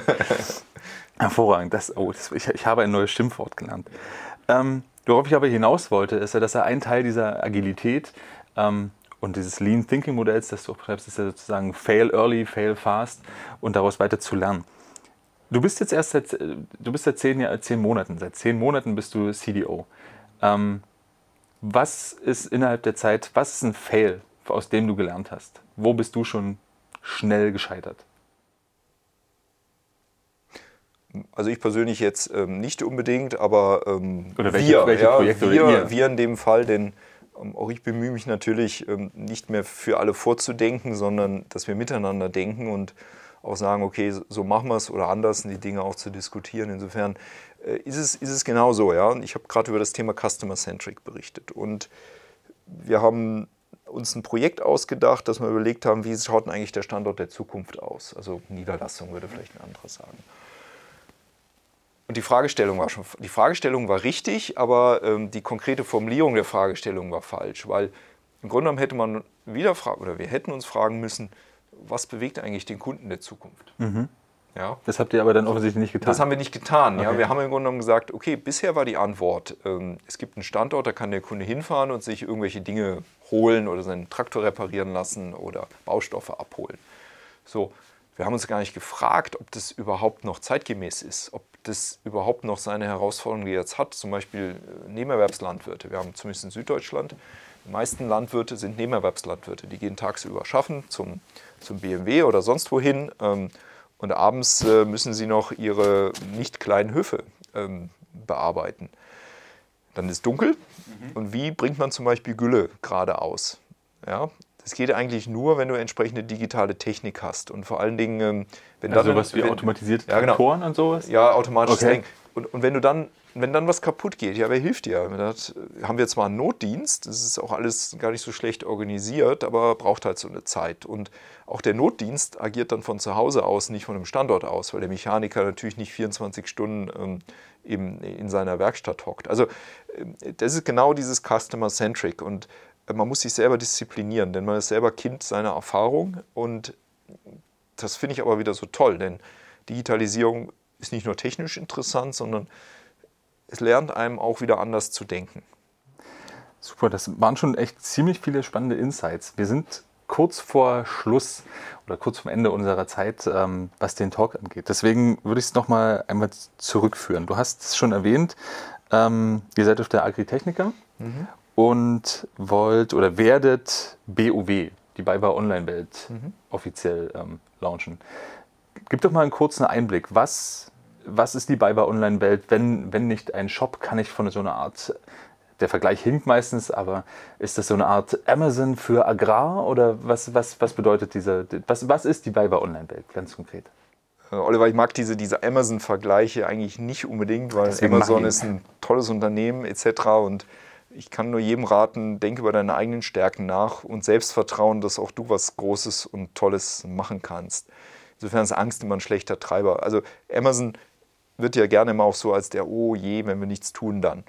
[SPEAKER 1] Hervorragend, das, oh, das, ich, ich habe ein neues Schimpfwort gelernt. Ähm, Worauf ich aber hinaus wollte, ist ja, dass er ein Teil dieser Agilität ähm, und dieses Lean Thinking Modells, das du auch beschreibst, ist ja sozusagen fail early, fail fast und daraus weiter zu lernen. Du bist jetzt erst seit, du bist seit zehn, zehn Monaten, seit zehn Monaten bist du CDO. Ähm, was ist innerhalb der Zeit, was ist ein Fail, aus dem du gelernt hast? Wo bist du schon schnell gescheitert?
[SPEAKER 2] Also ich persönlich jetzt ähm, nicht unbedingt, aber ähm,
[SPEAKER 1] oder welche, wir, welche Projekte
[SPEAKER 2] ja, wir, wir in dem Fall, denn ähm, auch ich bemühe mich natürlich ähm, nicht mehr für alle vorzudenken, sondern dass wir miteinander denken und auch sagen, okay, so machen wir es oder anders, die Dinge auch zu diskutieren. Insofern äh, ist, es, ist es genau so. Ja? Ich habe gerade über das Thema Customer Centric berichtet und wir haben uns ein Projekt ausgedacht, dass wir überlegt haben, wie schaut denn eigentlich der Standort der Zukunft aus? Also Niederlassung würde vielleicht ein anderer sagen. Und die Fragestellung war schon, die Fragestellung war richtig, aber ähm, die konkrete Formulierung der Fragestellung war falsch, weil im Grunde genommen hätte man wieder fragen, oder wir hätten uns fragen müssen, was bewegt eigentlich den Kunden der Zukunft?
[SPEAKER 1] Mhm. Ja. Das habt ihr aber dann offensichtlich nicht getan.
[SPEAKER 2] Das haben wir nicht getan. Okay. Ja. Wir haben im Grunde genommen gesagt, okay, bisher war die Antwort, ähm, es gibt einen Standort, da kann der Kunde hinfahren und sich irgendwelche Dinge holen oder seinen Traktor reparieren lassen oder Baustoffe abholen. So, wir haben uns gar nicht gefragt, ob das überhaupt noch zeitgemäß ist, ob das überhaupt noch seine Herausforderungen jetzt hat. Zum Beispiel äh, Nebenerwerbslandwirte. Wir haben zumindest in Süddeutschland, die meisten Landwirte sind Nebenerwerbslandwirte. Die gehen tagsüber schaffen zum, zum BMW oder sonst wohin. Ähm, Und abends äh, müssen sie noch ihre nicht kleinen Höfe ähm, bearbeiten. Dann ist dunkel. Mhm. Und wie bringt man zum Beispiel Gülle gerade aus? Ja, das geht eigentlich nur, wenn du entsprechende digitale Technik hast. Und vor allen Dingen, ähm,
[SPEAKER 1] wenn also dann. Sowas wie automatisierte
[SPEAKER 2] ja, genau.
[SPEAKER 1] Traktoren und sowas?
[SPEAKER 2] Ja, automatisches okay. Und, und wenn du dann wenn dann was kaputt geht, ja, wer hilft dir? Das haben wir zwar einen Notdienst, das ist auch alles gar nicht so schlecht organisiert, aber braucht halt so eine Zeit. Und auch der Notdienst agiert dann von zu Hause aus, nicht von einem Standort aus, weil der Mechaniker natürlich nicht 24 Stunden ähm, eben in seiner Werkstatt hockt. Also äh, das ist genau dieses Customer-Centric und man muss sich selber disziplinieren, denn man ist selber Kind seiner Erfahrung und das finde ich aber wieder so toll, denn Digitalisierung ist nicht nur technisch interessant, sondern es lernt einem auch wieder anders zu denken.
[SPEAKER 1] Super, das waren schon echt ziemlich viele spannende Insights. Wir sind kurz vor Schluss oder kurz vor Ende unserer Zeit, ähm, was den Talk angeht. Deswegen würde ich es nochmal einmal zurückführen. Du hast es schon erwähnt, ähm, ihr seid auf der Agritechnica mhm. Und wollt oder werdet BOW, die BayWa Online-Welt, mhm. offiziell ähm, launchen. Gib doch mal einen kurzen Einblick. Was was ist die BayWa Online-Welt, wenn, wenn nicht ein Shop, kann ich von so einer Art, der Vergleich hinkt meistens, aber ist das so eine Art Amazon für Agrar oder was, was, was bedeutet diese, was, was ist die BayWa Online-Welt ganz konkret?
[SPEAKER 2] Äh, Oliver, ich mag diese, diese Amazon-Vergleiche eigentlich nicht unbedingt, weil Deswegen Amazon ist ein tolles Unternehmen etc. Und ich kann nur jedem raten, denk über deine eigenen Stärken nach und Selbstvertrauen, dass auch du was Großes und Tolles machen kannst. Insofern ist Angst immer ein schlechter Treiber. Also Amazon wird ja gerne mal auch so als der, oh je, wenn wir nichts tun, dann.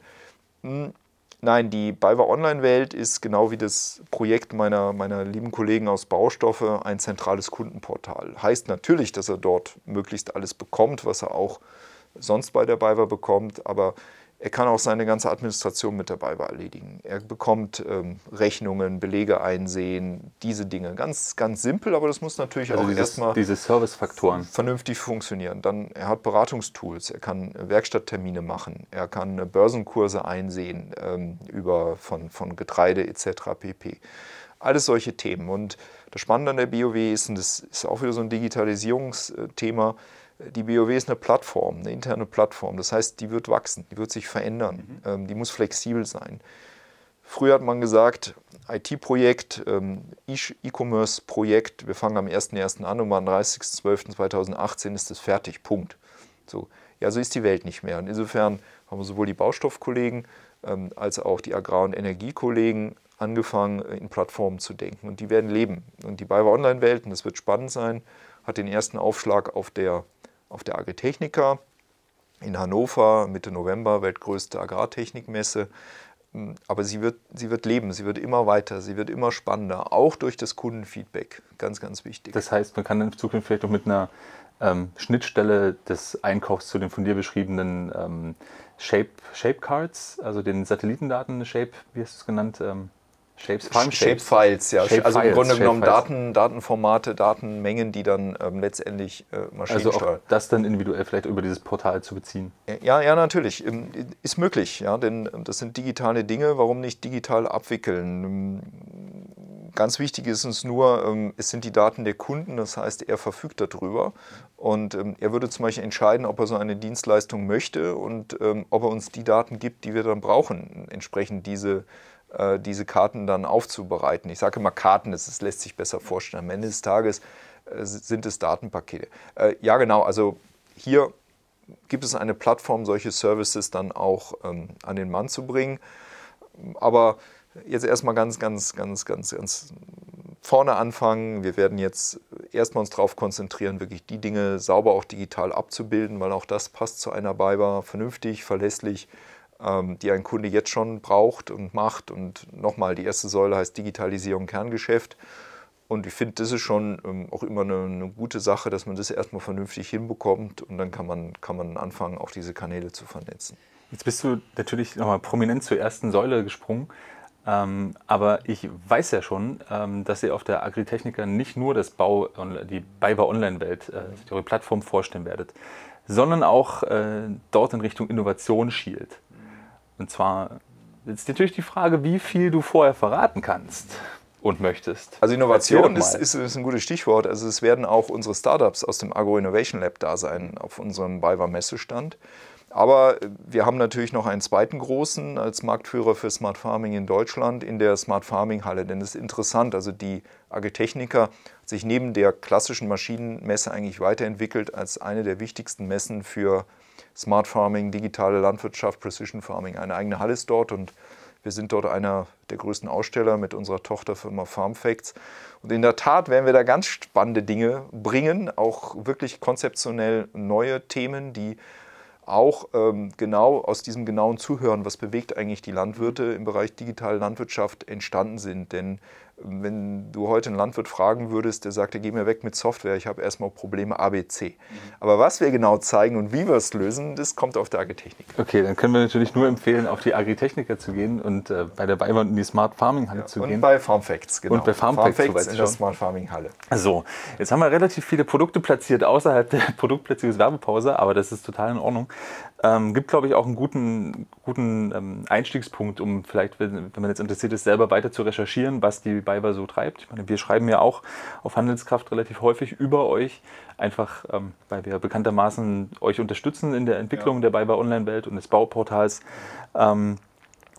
[SPEAKER 2] Hm, nein, die BayWa Online-Welt ist genau wie das Projekt meiner, meiner lieben Kollegen aus Baustoffe ein zentrales Kundenportal. Heißt natürlich, dass er dort möglichst alles bekommt, was er auch sonst bei der BayWa bekommt, aber er kann auch seine ganze Administration mit dabei erledigen. Er bekommt ähm, Rechnungen, Belege einsehen, diese Dinge. Ganz, ganz simpel, aber das muss natürlich also auch erstmal
[SPEAKER 1] diese Servicefaktoren
[SPEAKER 2] vernünftig funktionieren. Dann er hat Beratungstools, er kann Werkstatttermine machen, er kann Börsenkurse einsehen ähm, über von, von Getreide etc. pp. Alles solche Themen. Und das Spannende an der BOW ist, und das ist auch wieder so ein Digitalisierungsthema, die BOW ist eine Plattform, eine interne Plattform. Das heißt, die wird wachsen, die wird sich verändern, mhm. ähm, die muss flexibel sein. Früher hat man gesagt, IT-Projekt, ähm, E-Commerce-Projekt, wir fangen am 1.1. an und am 30.12.2018 ist es fertig, Punkt. So, ja, so ist die Welt nicht mehr. Und insofern haben wir sowohl die Baustoffkollegen ähm, als auch die Agrar- und Energiekollegen angefangen, in Plattformen zu denken. Und die werden leben. Und die BayWa Online-Welt, und das wird spannend sein, hat den ersten Aufschlag auf der auf der Agritechnica in Hannover Mitte November, weltgrößte Agrartechnikmesse. Mm, aber sie wird, sie wird leben, sie wird immer weiter, sie wird immer spannender, auch durch das Kundenfeedback. Ganz, ganz wichtig.
[SPEAKER 1] Das heißt, man kann in Zukunft vielleicht auch mit einer ähm, Schnittstelle des Einkaufs zu den von dir beschriebenen ähm, Shape, Shape Cards, also den Satellitendaten, Shape, wie hast du es genannt? Ähm,
[SPEAKER 2] Shapes, Shapefiles, ja. Shape also im Grunde genommen Daten, Datenformate, Datenmengen, die dann ähm, letztendlich äh, Maschinen
[SPEAKER 1] Also auch das dann individuell vielleicht über dieses Portal zu beziehen?
[SPEAKER 2] Ja, ja, natürlich. Ähm, ist möglich, ja, denn ähm, das sind digitale Dinge. Warum nicht digital abwickeln? Ähm, ganz wichtig ist uns nur, es sind die Daten der Kunden, das heißt, er verfügt darüber. Und er würde zum Beispiel entscheiden, ob er so eine Dienstleistung möchte und ob er uns die Daten gibt, die wir dann brauchen, entsprechend diese äh, diese Karten dann aufzubereiten. Ich sage immer Karten, das lässt sich besser vorstellen. Am Ende des Tages äh, sind es Datenpakete. Äh, ja, genau, also hier gibt es eine Plattform, solche Services dann auch ähm, an den Mann zu bringen. Aber jetzt erstmal ganz, ganz, ganz, ganz, ganz vorne anfangen. Wir werden jetzt erstmal uns darauf konzentrieren, wirklich die Dinge sauber auch digital abzubilden, weil auch das passt zu einer BayWa vernünftig, verlässlich die ein Kunde jetzt schon braucht und macht. Und nochmal, die erste Säule heißt Digitalisierung Kerngeschäft. Und ich finde, das ist schon ähm, auch immer eine, eine, gute Sache, dass man das erstmal vernünftig hinbekommt und dann kann man, kann man anfangen, auch diese Kanäle zu vernetzen.
[SPEAKER 1] Jetzt bist du natürlich nochmal prominent zur ersten Säule gesprungen. Ähm, aber ich weiß ja schon, ähm, dass ihr auf der Agritechnica nicht nur das Bau, die BayWa Online-Welt, äh, eure Plattform vorstellen werdet, sondern auch äh, dort in Richtung Innovation schielt. Und zwar ist natürlich die Frage, wie viel du vorher verraten kannst. und möchtest.
[SPEAKER 2] Also Innovation ist, ist, ist, ein gutes Stichwort. Also es werden auch unsere Startups aus dem Agro Innovation Lab da sein auf unserem BayWa Messestand. Aber wir haben natürlich noch einen zweiten großen als Marktführer für Smart Farming in Deutschland in der Smart Farming Halle. Denn es ist interessant, also die Agritechnica hat sich neben der klassischen Maschinenmesse eigentlich weiterentwickelt als eine der wichtigsten Messen für Smart Farming, digitale Landwirtschaft, Precision Farming. Eine eigene Halle ist dort und wir sind dort einer der größten Aussteller mit unserer Tochterfirma FarmFacts. Und in der Tat werden wir da ganz spannende Dinge bringen, auch wirklich konzeptionell neue Themen, die auch ähm, genau aus diesem genauen Zuhören, was bewegt eigentlich die Landwirte im Bereich digitale Landwirtschaft entstanden sind. Denn wenn du heute einen Landwirt fragen würdest, der sagt, geh mir weg mit Software, ich habe erstmal Probleme ABC. Mhm. Aber was wir genau zeigen und wie wir es lösen, das kommt auf der Agritechnik.
[SPEAKER 1] Okay, dann können wir natürlich nur empfehlen, auf die Agritechniker zu gehen und äh, bei der Beiwand in die Smart Farming Halle ja, zu
[SPEAKER 2] und
[SPEAKER 1] gehen.
[SPEAKER 2] Und bei FarmFacts,
[SPEAKER 1] genau. Und bei FarmFacts,
[SPEAKER 2] FarmFacts in der Smart Farming Halle.
[SPEAKER 1] So, jetzt haben wir relativ viele Produkte platziert außerhalb der Produktplatzierungswerbepause, aber das ist total in Ordnung. Ähm, gibt, glaube ich, auch einen guten, guten ähm, Einstiegspunkt, um vielleicht, wenn, wenn, man jetzt interessiert ist, selber weiter zu recherchieren, was die BayWa so treibt. Ich meine, wir schreiben ja auch auf Handelskraft relativ häufig über euch, einfach ähm, weil wir bekanntermaßen euch unterstützen in der Entwicklung ja. der BayWa Online-Welt und des Bauportals. Ähm,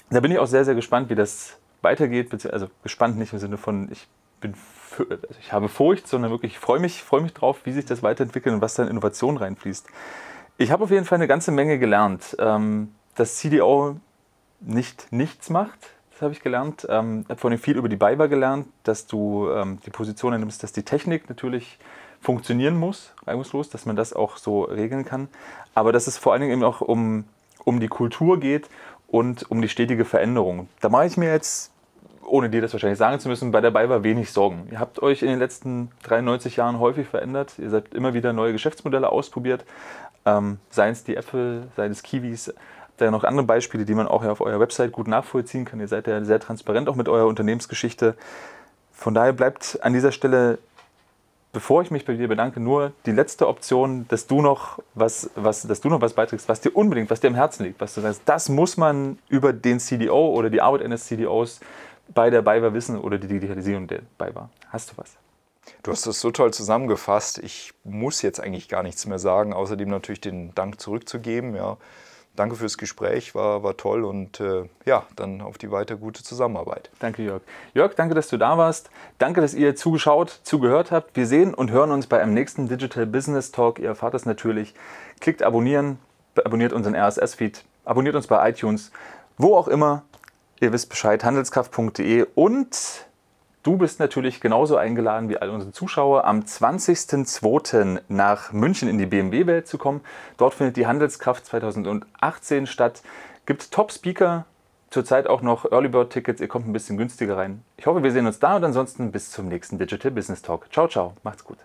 [SPEAKER 1] da bin ich auch sehr, sehr gespannt, wie das weitergeht. Also gespannt nicht im Sinne von, ich bin also ich habe Furcht, sondern wirklich, ich freue mich, freue mich drauf, wie sich das weiterentwickelt und was da in Innovation reinfließt. Ich habe auf jeden Fall eine ganze Menge gelernt. Ähm, dass CDO nicht nichts macht, das habe ich gelernt. Ähm, ich habe vor allem viel über die BayWa gelernt, dass du ähm, die Position nimmst, dass die Technik natürlich funktionieren muss, reibungslos, dass man das auch so regeln kann. Aber dass es vor allen Dingen eben auch um, um die Kultur geht und um die stetige Veränderung. Da mache ich mir jetzt ohne dir das wahrscheinlich sagen zu müssen, bei der BayWa wenig Sorgen. Ihr habt euch in den letzten 93 Jahren häufig verändert. Ihr seid immer wieder neue Geschäftsmodelle ausprobiert. Ähm, seien es die Äpfel, seien es Kiwis. Da noch andere Beispiele, die man auch auf eurer Website gut nachvollziehen kann. Ihr seid ja sehr transparent auch mit eurer Unternehmensgeschichte. Von daher bleibt an dieser Stelle, bevor ich mich bei dir bedanke, nur die letzte Option, dass du noch was, was, dass du noch was beiträgst, was dir unbedingt, was dir am Herzen liegt, was du sagst, das muss man über den CDO oder die Arbeit eines CDOs bei der BayWa wissen oder die Digitalisierung der BayWa. Hast du was?
[SPEAKER 2] Du hast das so toll zusammengefasst. Ich muss jetzt eigentlich gar nichts mehr sagen, außerdem natürlich den Dank zurückzugeben. Ja. Danke fürs Gespräch, war, war toll und äh, ja, dann auf die weiter gute Zusammenarbeit.
[SPEAKER 1] Danke, Jörg. Jörg, danke, dass du da warst. Danke, dass ihr zugeschaut, zugehört habt. Wir sehen und hören uns bei einem nächsten Digital Business Talk. Ihr erfahrt das natürlich. Klickt abonnieren, abonniert unseren RSS-Feed, abonniert uns bei iTunes, wo auch immer. Ihr wisst Bescheid, handelskraft.de und Du bist natürlich genauso eingeladen wie all unsere Zuschauer, am 20.02. nach München in die BMW-Welt zu kommen. Dort findet die Handelskraft 2018 statt. Gibt Top-Speaker, zurzeit auch noch Early Bird Tickets. Ihr kommt ein bisschen günstiger rein. Ich hoffe, wir sehen uns da und ansonsten bis zum nächsten Digital Business Talk. Ciao, ciao. Macht's gut.